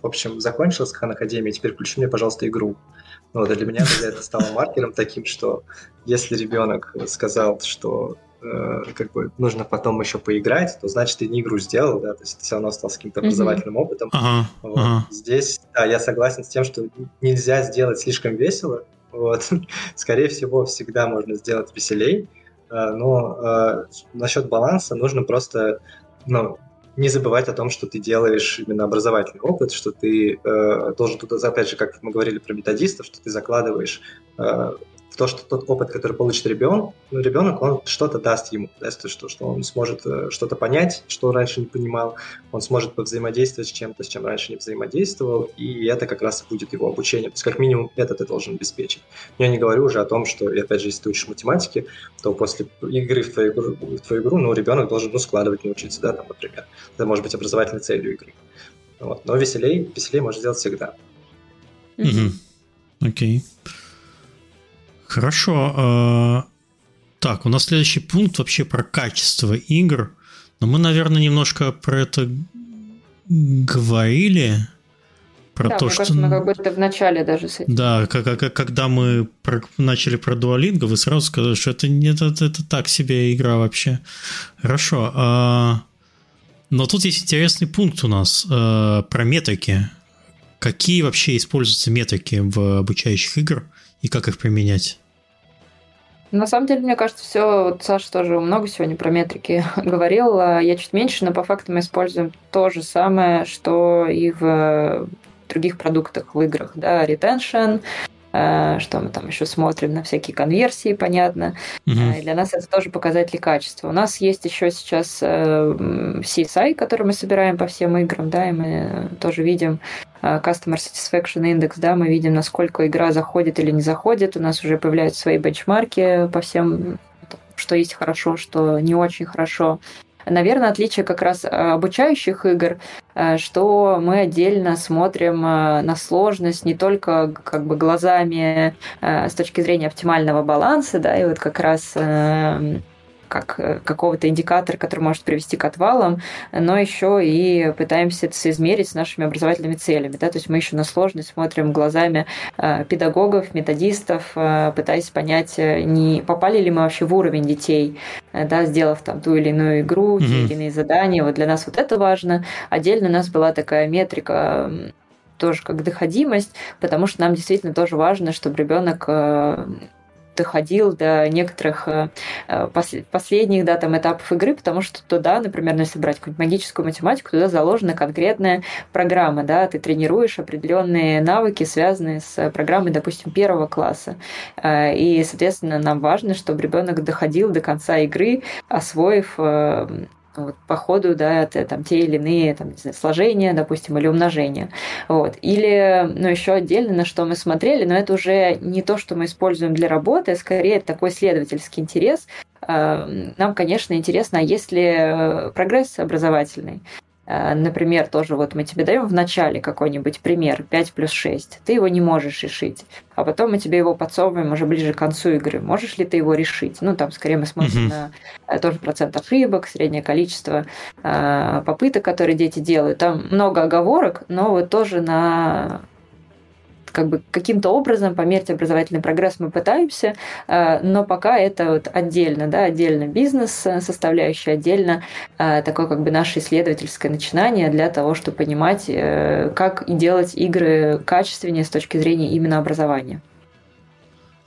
S3: в общем, закончила с Хан Академией, теперь включи мне, пожалуйста, игру. Ну, вот, для меня это стало маркером таким, что если ребенок сказал, что э, как бы нужно потом еще поиграть, то значит ты не игру сделал, да, то есть ты все равно стал с каким-то образовательным mm-hmm. опытом.
S1: Ага,
S3: вот.
S1: ага.
S3: Здесь, да, я согласен с тем, что нельзя сделать слишком весело, вот. Скорее всего, всегда можно сделать веселей, э, но э, насчет баланса нужно просто, ну, не забывать о том, что ты делаешь именно образовательный опыт, что ты э, должен тут, опять же, как мы говорили про методистов, что ты закладываешь э, то, что тот опыт, который получит ребенок, ну, ребенок, он что-то даст ему, да, что, что он сможет э, что-то понять, что раньше не понимал, он сможет взаимодействовать с чем-то, с чем раньше не взаимодействовал, и это как раз будет его обучение. То есть как минимум это ты должен обеспечить. Я не говорю уже о том, что, и опять же, если ты учишь математике, то после игры в твою игру, в твою игру ну, ребенок должен ну, складывать научиться, да, там, например. Это может быть образовательной целью игры. Вот. Но веселей, веселей можно сделать всегда.
S1: Окей. Mm-hmm. Okay. Хорошо. А, так, у нас следующий пункт вообще про качество игр. Но мы, наверное, немножко про это говорили. Про
S2: да,
S1: то,
S2: мне
S1: что...
S2: кажется, мы как будто в начале даже с этим.
S1: Да, как, как, когда мы про, начали про дуалинго, вы сразу сказали, что это, это, это, это так себе игра вообще. Хорошо. А... Но тут есть интересный пункт у нас а, про метрики. Какие вообще используются метрики в обучающих играх? И как их применять?
S2: На самом деле, мне кажется, все, вот Саша тоже много сегодня про метрики говорил, а я чуть меньше, но по факту мы используем то же самое, что и в других продуктах в играх, да, retention, Э, что мы там еще смотрим на всякие конверсии, понятно. Угу. И для нас это тоже показатели качества. У нас есть еще сейчас э, CSI, который мы собираем по всем играм, да, и мы тоже видим Customer Satisfaction Index, да, мы видим, насколько игра заходит или не заходит. У нас уже появляются свои бенчмарки по всем что есть хорошо, что не очень хорошо. Наверное, отличие как раз э, обучающих игр, э, что мы отдельно смотрим э, на сложность не только как бы глазами с точки зрения оптимального баланса, да, и вот как раз как э, какого-то индикатора, который может привести к отвалам, но еще и пытаемся это соизмерить с нашими образовательными целями. Да? То есть мы еще на сложность смотрим глазами э, педагогов, методистов, э, пытаясь понять, не попали ли мы вообще в уровень детей, да, сделав там ту или иную игру, mm-hmm. те или иные задания. Вот для нас вот это важно. Отдельно у нас была такая метрика тоже как доходимость, потому что нам действительно тоже важно, чтобы ребенок доходил до некоторых э, э, последних да, там, этапов игры, потому что туда, например, ну, если брать какую-нибудь магическую математику, туда заложена конкретная программа, да, ты тренируешь определенные навыки, связанные с программой, допустим, первого класса. Э, и, соответственно, нам важно, чтобы ребенок доходил до конца игры, освоив вот, по ходу, да, это там те или иные там, не знаю, сложения, допустим, или умножения. Вот. Или, ну, еще отдельно, на что мы смотрели, но это уже не то, что мы используем для работы, а скорее это такой исследовательский интерес. А, нам, конечно, интересно, а есть ли э, прогресс образовательный. Э, например, тоже вот мы тебе даем в начале какой-нибудь пример 5 плюс 6, ты его не можешь решить, а потом мы тебе его подсовываем уже ближе к концу игры. Можешь ли ты его решить? Ну, там скорее мы смотрим uh-huh. на э, тоже процент ошибок, среднее количество э, попыток, которые дети делают. Там много оговорок, но вот тоже на как бы каким-то образом померить образовательный прогресс мы пытаемся, э, но пока это вот отдельно, да, отдельно бизнес э, составляющая, отдельно э, такое как бы наше исследовательское начинание для того, чтобы понимать, как делать игры качественнее с точки зрения именно образования.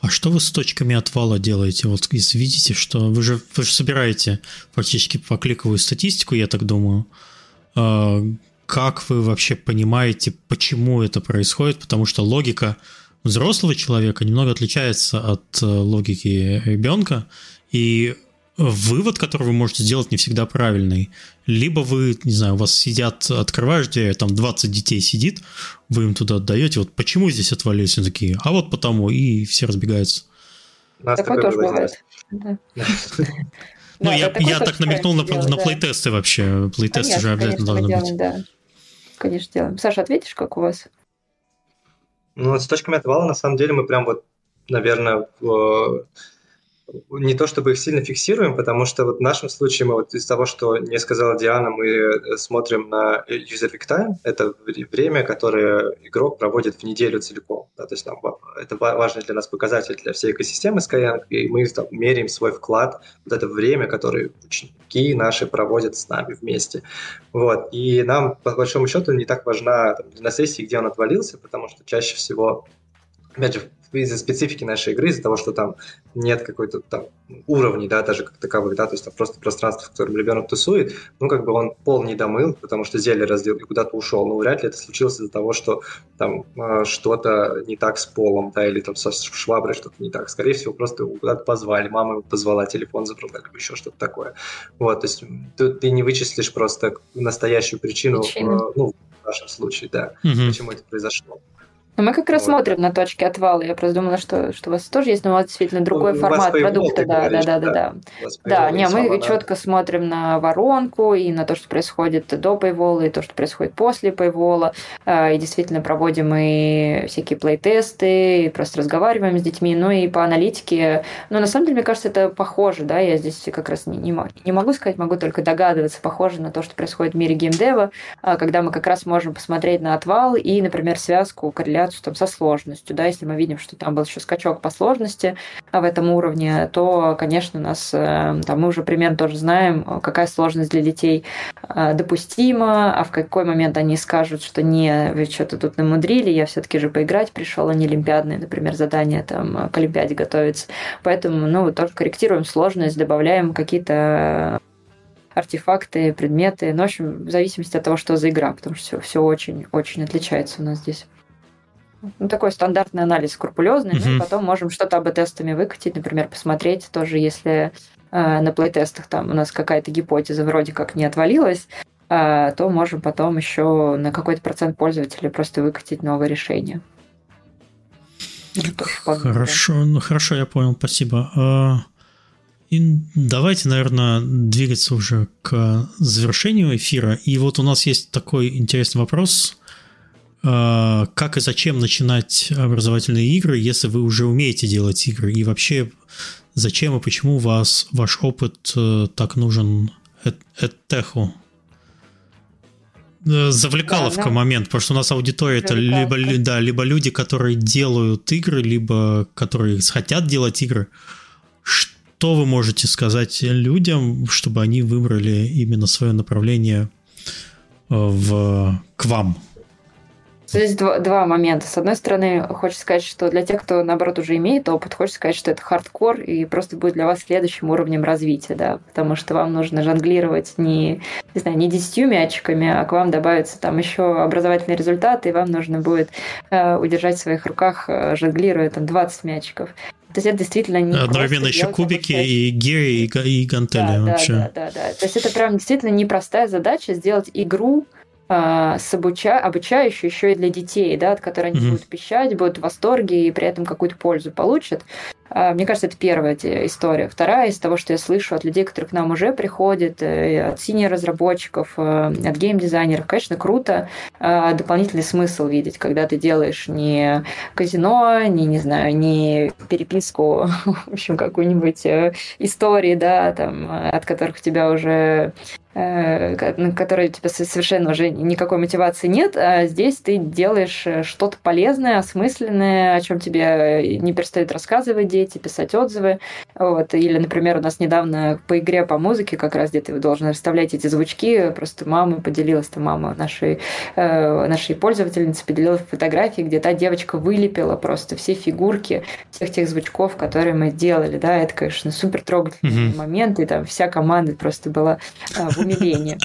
S1: А что вы с точками отвала делаете? Вот видите, что вы же, вы же собираете фактически покликовую статистику, я так думаю как вы вообще понимаете, почему это происходит, потому что логика взрослого человека немного отличается от э, логики ребенка, и вывод, который вы можете сделать, не всегда правильный. Либо вы, не знаю, у вас сидят, открываешь дверь, там 20 детей сидит, вы им туда отдаете, вот почему здесь отвалились, они такие, а вот потому, и все разбегаются.
S2: Такое тоже бывает.
S1: Ну, да, я, я так намекнул на, делать, на да. плейтесты вообще. Плейтесты же обязательно должны делаем, быть.
S2: Да. Конечно, делаем. Саша, ответишь, как у вас?
S3: Ну, с точками отвала, на самом деле, мы прям вот, наверное, в не то чтобы их сильно фиксируем, потому что вот в нашем случае мы вот из того, что не сказала Диана, мы э, смотрим на user peak time, это время, которое игрок проводит в неделю целиком. Да, то есть нам, это важный для нас показатель для всей экосистемы Skyeng, и мы там, меряем свой вклад, вот это время, которое ученики наши проводят с нами вместе. Вот. И нам, по большому счету, не так важна там, на сессии, где он отвалился, потому что чаще всего опять же, из-за специфики нашей игры, из-за того, что там нет какой-то там уровней, да, даже как таковых, да, то есть там просто пространство, в котором ребенок тусует, ну, как бы он пол не домыл, потому что зелье раздел и куда-то ушел, ну, вряд ли это случилось из-за того, что там э, что-то не так с полом, да, или там со шваброй что-то не так, скорее всего, просто его куда-то позвали, мама его позвала, телефон забрала, либо еще что-то такое, вот, то есть ты, ты не вычислишь просто настоящую причину, э, ну, в нашем случае, да, угу. почему это произошло.
S2: Но мы как раз вот. смотрим на точки отвала. Я просто думала, что, что у вас тоже есть, но у вас действительно другой ну, формат продукта. Да, да, да, да, да. Да, не, мы четко смотрим на воронку и на то, что происходит до пейвола, и то, что происходит после пейвола. А, и действительно проводим и всякие плей-тесты, и просто разговариваем с детьми. Ну и по аналитике. Но на самом деле, мне кажется, это похоже, да. Я здесь как раз не, не, не могу сказать, могу только догадываться. Похоже на то, что происходит в мире геймдева, а, когда мы как раз можем посмотреть на отвал и, например, связку, корреляцию корреляцию там, со сложностью. Да? Если мы видим, что там был еще скачок по сложности а в этом уровне, то, конечно, нас э, там, мы уже примерно тоже знаем, какая сложность для детей э, допустима, а в какой момент они скажут, что не, вы что-то тут намудрили, я все-таки же поиграть пришел, а не олимпиадные, например, задания там, к олимпиаде готовиться. Поэтому ну, вот тоже корректируем сложность, добавляем какие-то артефакты, предметы. Ну, в общем, в зависимости от того, что за игра, потому что все очень-очень отличается у нас здесь ну, такой стандартный анализ скрупулезный, mm-hmm. ну и потом можем что-то АБ-тестами выкатить, например, посмотреть тоже, если э, на плей-тестах там у нас какая-то гипотеза вроде как не отвалилась, э, то можем потом еще на какой-то процент пользователей просто выкатить новое решение.
S1: Хорошо, ну хорошо, я понял, спасибо. А, и давайте, наверное, двигаться уже к завершению эфира. И вот у нас есть такой интересный вопрос как и зачем начинать образовательные игры, если вы уже умеете делать игры, и вообще зачем и почему вас ваш опыт э, так нужен Эдтеху? Э, завлекаловка да, да. момент, потому что у нас аудитория это либо, да, либо люди, которые делают игры, либо которые хотят делать игры. Что вы можете сказать людям, чтобы они выбрали именно свое направление э, в, к вам?
S2: Здесь два, два момента. С одной стороны, хочется сказать, что для тех, кто, наоборот, уже имеет опыт, хочется сказать, что это хардкор и просто будет для вас следующим уровнем развития, да, потому что вам нужно жонглировать не, не знаю, не десятью мячиками, а к вам добавится там еще образовательный результат, и вам нужно будет э, удержать в своих руках, э, жонглируя там 20 мячиков. То есть это действительно не
S1: Одновременно еще кубики и гири, и, и гантели
S2: да,
S1: вообще.
S2: Да, да, да, да. То есть это прям действительно непростая задача сделать игру, с обуча... обучающую еще и для детей, да, от которой они mm-hmm. будут пищать, будут в восторге и при этом какую-то пользу получат. А, мне кажется, это первая история. Вторая из того, что я слышу от людей, которые к нам уже приходят, э, от синих разработчиков, э, от геймдизайнеров, конечно, круто а, дополнительный смысл видеть, когда ты делаешь не казино, не, не знаю, не переписку, в общем, какую-нибудь э, истории, да, там, от которых у тебя уже на которой у тебя совершенно уже никакой мотивации нет, а здесь ты делаешь что-то полезное, осмысленное, о чем тебе не перестают рассказывать дети, писать отзывы. Вот. Или, например, у нас недавно по игре по музыке, как раз где ты должен расставлять эти звучки, просто мама поделилась, там мама нашей, э, нашей пользовательницы поделилась фотографии, где та девочка вылепила просто все фигурки всех тех звучков, которые мы делали. Да, это, конечно, супер трогательный mm-hmm. момент, и там вся команда просто была э, в умилении.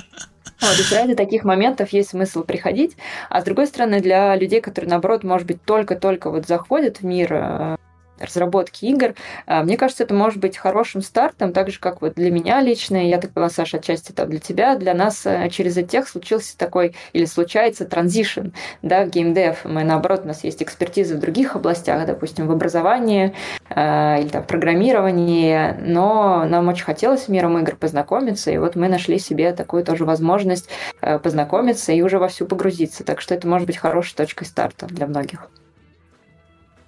S2: Вот, и ради таких моментов есть смысл приходить. А с другой стороны, для людей, которые, наоборот, может быть, только-только вот заходят в мир э, разработки игр. А, мне кажется, это может быть хорошим стартом, так же, как вот для меня лично, я так поняла, Саша, отчасти это для тебя, для нас э, через этих случился такой, или случается транзишн, да, в геймдев. Мы, наоборот, у нас есть экспертиза в других областях, допустим, в образовании э, или там в программировании, но нам очень хотелось с миром игр познакомиться, и вот мы нашли себе такую тоже возможность э, познакомиться и уже вовсю погрузиться. Так что это может быть хорошей точкой старта для многих.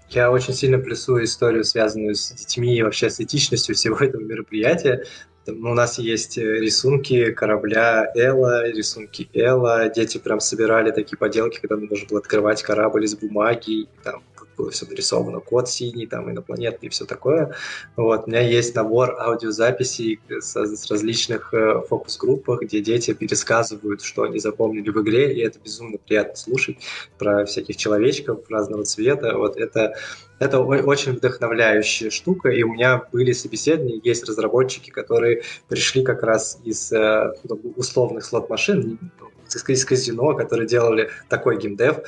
S3: Я очень сильно плюсую историю, связанную с детьми и вообще с этичностью всего этого мероприятия. Ну, у нас есть э, рисунки корабля Элла, рисунки Элла. Дети прям собирали такие поделки, когда нужно было открывать корабль из бумаги, там было все нарисовано, код синий, там, инопланетный и все такое. Вот. У меня есть набор аудиозаписей с, с различных э, фокус-группах, где дети пересказывают, что они запомнили в игре, и это безумно приятно слушать про всяких человечков разного цвета. Вот это это очень вдохновляющая штука, и у меня были собеседования, есть разработчики, которые пришли как раз из э, условных слот-машин, из казино, которые делали такой геймдев,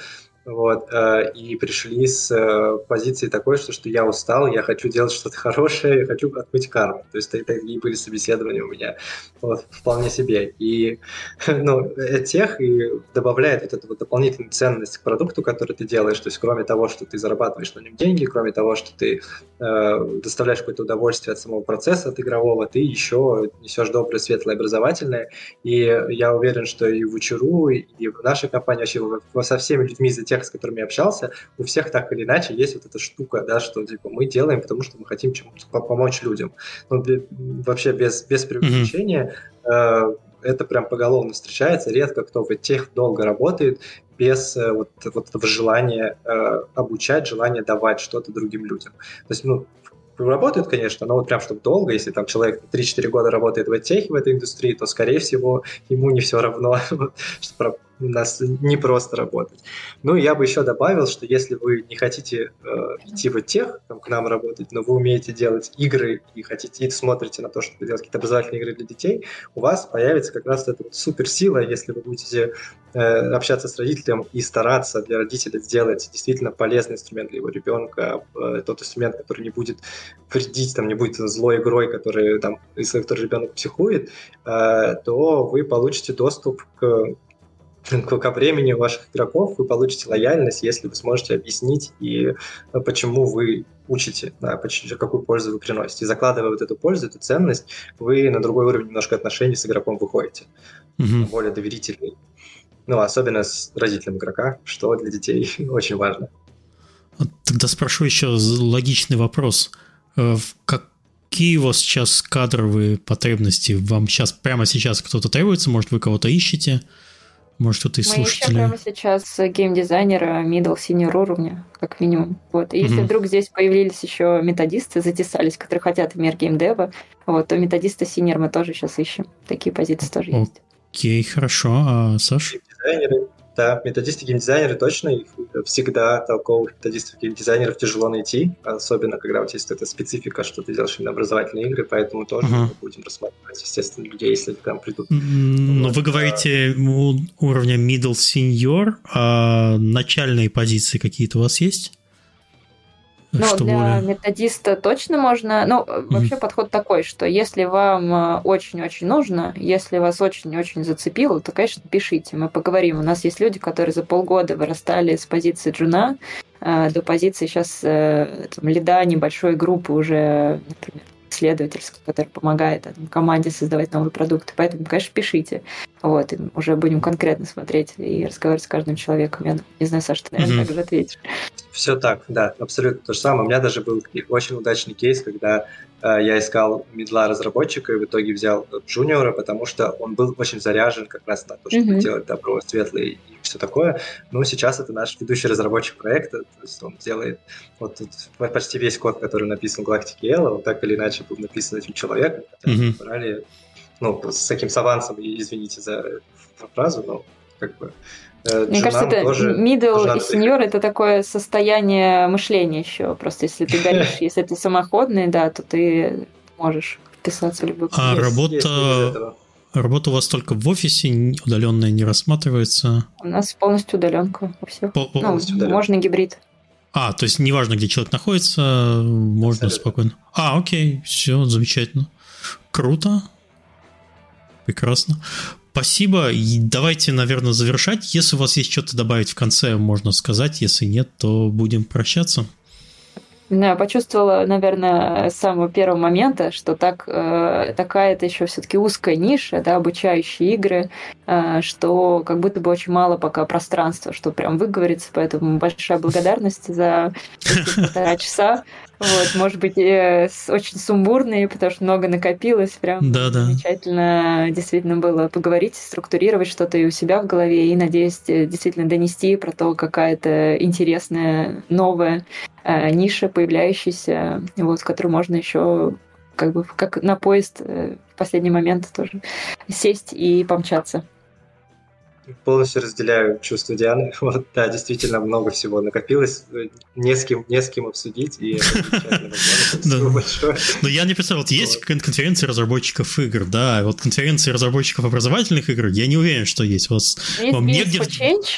S3: вот, э, и пришли с э, позиции такой, что, что я устал, я хочу делать что-то хорошее, я хочу отмыть карму. То есть такие были собеседования у меня вот, вполне себе. И ну, тех и добавляет вот эту вот дополнительную ценность к продукту, который ты делаешь. То есть кроме того, что ты зарабатываешь на нем деньги, кроме того, что ты э, доставляешь какое-то удовольствие от самого процесса, от игрового, ты еще несешь доброе, светлое, образовательное. И я уверен, что и в Учеру, и в нашей компании, вообще со всеми людьми из тех, с которыми я общался, у всех так или иначе есть вот эта штука, да, что типа мы делаем, потому что мы хотим чем-то помочь людям. Ну, вообще без, без преувеличения э, это прям поголовно встречается. Редко кто в тех долго работает без э, вот, вот этого желания э, обучать, желания давать что-то другим людям. То есть, ну, работают, конечно, но вот прям чтобы долго, если там человек 3-4 года работает в техе, в этой индустрии, то, скорее всего, ему не все равно, что у нас не просто работать. Ну, я бы еще добавил, что если вы не хотите э, идти в тех, там, к нам работать, но вы умеете делать игры и хотите, и смотрите на то, чтобы делать какие-то образовательные игры для детей, у вас появится как раз эта вот суперсила, если вы будете э, общаться с родителем и стараться для родителя сделать действительно полезный инструмент для его ребенка, э, тот инструмент, который не будет вредить, там, не будет злой игрой, который, там, из которой ребенок психует, э, то вы получите доступ к ко времени ваших игроков вы получите лояльность, если вы сможете объяснить, и э, почему вы учите, да, почему, какую пользу вы приносите. И закладывая вот эту пользу, эту ценность, вы на другой уровень немножко отношений с игроком выходите, угу. более доверительный. Ну, особенно с родителем игрока, что для детей очень важно.
S1: Тогда спрошу еще логичный вопрос. Э, как, какие у вас сейчас кадровые потребности? Вам сейчас, прямо сейчас кто-то требуется? Может, вы кого-то ищете? Может, кто-то из
S2: Мы
S1: слушателей?
S2: ищем прямо сейчас геймдизайнера middle senior уровня, как минимум. Вот. И если
S1: Мгм.
S2: вдруг здесь появились еще методисты, затесались, которые хотят в мир геймдева, вот, то методиста senior мы тоже сейчас ищем. Такие позиции тоже
S1: О.
S2: есть.
S1: Окей, хорошо. А, Саш?
S3: Геймдизайнеры, да, методисты геймдизайнеры точно, их всегда толковых методистов геймдизайнеров тяжело найти, особенно когда у тебя есть эта специфика, что ты делаешь именно образовательные игры, поэтому тоже
S1: Ага.
S3: мы будем рассматривать, естественно, людей, если к нам придут.
S1: Но
S3: Вот,
S1: вы говорите у- уровня middle senior, а начальные позиции какие-то у вас есть?
S2: Ну,
S1: Что
S2: для
S1: более?
S2: методиста точно можно... Ну, э, вообще подход такой, что если вам э, очень-очень нужно, если вас очень-очень зацепило, то, конечно, пишите, мы поговорим. У нас есть люди, которые за полгода вырастали с позиции джуна э, до позиции сейчас э, там, лида небольшой группы уже, например, исследовательской, которая помогает там, команде создавать новые продукты. Поэтому, конечно, пишите. Вот, и уже будем конкретно смотреть и разговаривать с каждым человеком. Я не знаю, Саша, ты, наверное,
S1: Мгм.
S2: так же ответишь.
S3: Все так, да, абсолютно то же самое. У меня даже был очень удачный кейс, когда э, я искал медла разработчика и в итоге взял джуниора, потому что он был очень заряжен как раз на то, чтобы
S2: Мгм.
S3: делать добро, светлое и все такое. Но сейчас это наш ведущий разработчик проекта, то есть он делает вот тут почти весь код, который написан в Galactic EL, он так или иначе был написан этим человеком, хотя
S1: Мгм.
S3: брали, ну, с таким савансом, извините за фразу, но как бы э,
S2: Мне кажется, это
S3: тоже
S2: middle и senior это такое состояние мышления еще. Просто если ты горишь, если ты самоходный, да, то ты можешь вписаться в любой
S1: А работа-. Работа у вас только в офисе, удаленная не рассматривается?
S2: У нас полностью удаленка у всех.
S1: По-
S2: Ну, можно гибрид.
S1: А, то есть неважно, где человек находится, можно
S3: Абсолютно.
S1: спокойно. А, окей, все, замечательно. Круто. Прекрасно. Спасибо. И давайте, наверное, завершать. Если у вас есть что-то добавить в конце, можно сказать. Если нет, то будем прощаться.
S2: Знаю, почувствовала, наверное, с самого первого момента, что так, э, такая это еще все-таки узкая ниша, да, обучающие игры, э, что как будто бы очень мало пока пространства, что прям выговориться, поэтому большая благодарность за полтора часа. Вот, может быть, э, очень сумбурные, потому что много накопилось, прям
S1: Да-да.
S2: замечательно действительно было поговорить, структурировать что-то и у себя в голове, и, надеюсь, э, действительно донести про то, какая-то интересная, новая э, ниша, появляющаяся, вот, в которую можно еще как бы как на поезд э, в последний момент тоже сесть и помчаться.
S3: Полностью разделяю чувство Дианы. Вот, да, действительно много всего накопилось. Не с кем, не с кем обсудить. И.
S1: Но я не представлял, вот есть кон- конференции разработчиков игр, да, а вот конференции разработчиков образовательных игр, я не уверен, что есть. У вас Вам негде э,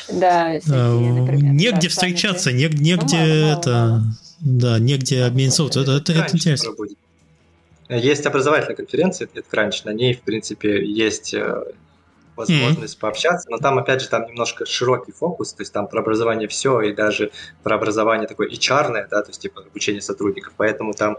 S2: например,
S1: негде встречаться, нег- негде это... Да, негде обмениваться. Это, это, это интересно.
S3: Есть образовательная конференция, это Кранч, на ней, в принципе, есть возможность пообщаться, но там, опять же, там немножко широкий фокус, то есть там про образование все, и даже про образование такое HR, да, то есть типа обучение сотрудников, поэтому там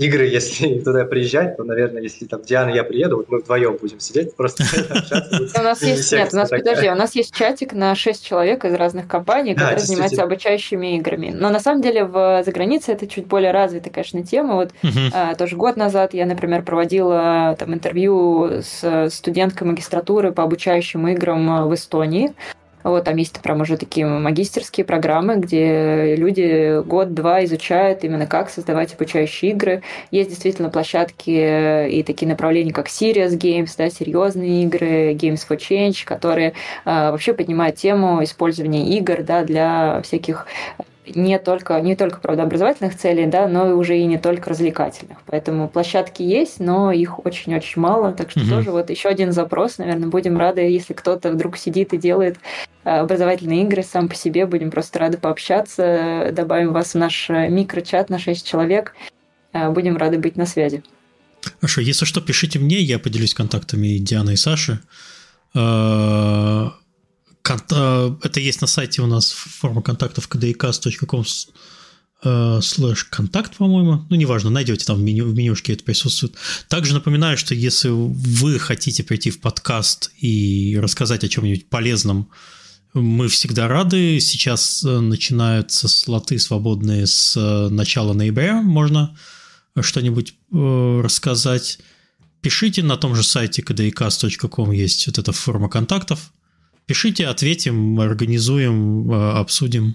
S3: игры, если туда приезжать, то, наверное, если там Диана и я приеду, вот мы вдвоем будем сидеть, просто
S2: У нас есть, нет, у нас, подожди, у нас есть чатик на 6 человек из разных компаний, которые занимаются обучающими играми. Но на самом деле в за границей это чуть более развитая, конечно, тема. Вот а, тоже год назад я, например, проводила там интервью с студенткой магистратуры по обучающим играм а, в Эстонии. Вот, там есть прям уже такие магистерские программы, где люди год-два изучают именно как создавать обучающие игры. Есть действительно площадки и такие направления, как Serious Games, да, серьезные игры, Games for Change, которые а, вообще поднимают тему использования игр да, для всяких не только, не только, правда, образовательных целей, да, но и уже и не только развлекательных. Поэтому площадки есть, но их очень-очень мало. Так что
S1: Мгм.
S2: тоже вот еще один запрос. Наверное, будем рады, если кто-то вдруг сидит и делает э, образовательные игры сам по себе. Будем просто рады пообщаться. Добавим вас в наш э, микрочат на 6 человек. Э, Будем рады быть на связи.
S1: Хорошо, если что, пишите мне, я поделюсь контактами Дианы и Саши. Э, Это есть на сайте у нас форма контактов kdcast.com э, слэш контакт, по-моему. Ну, неважно, найдете там в, меню, в менюшке это присутствует. Также напоминаю, что если вы хотите прийти в подкаст и рассказать о чем-нибудь полезном, мы всегда рады. Сейчас э, начинаются слоты свободные с начала ноября. Можно что-нибудь рассказать, пишите на том же сайте kdcast.com есть вот эта форма контактов. Пишите, ответим, организуем, э, обсудим.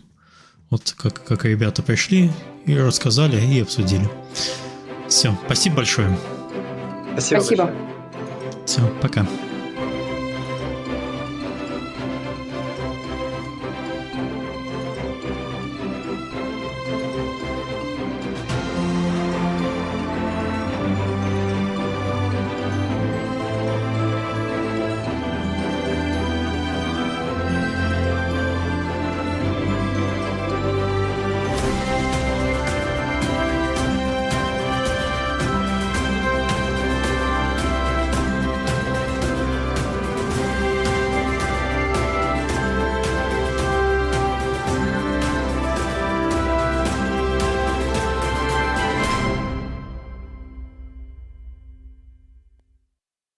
S1: Вот как, как ребята пришли и рассказали, и обсудили. Все, спасибо большое.
S3: Спасибо.
S2: Спасибо.
S3: Большое.
S1: Все, пока.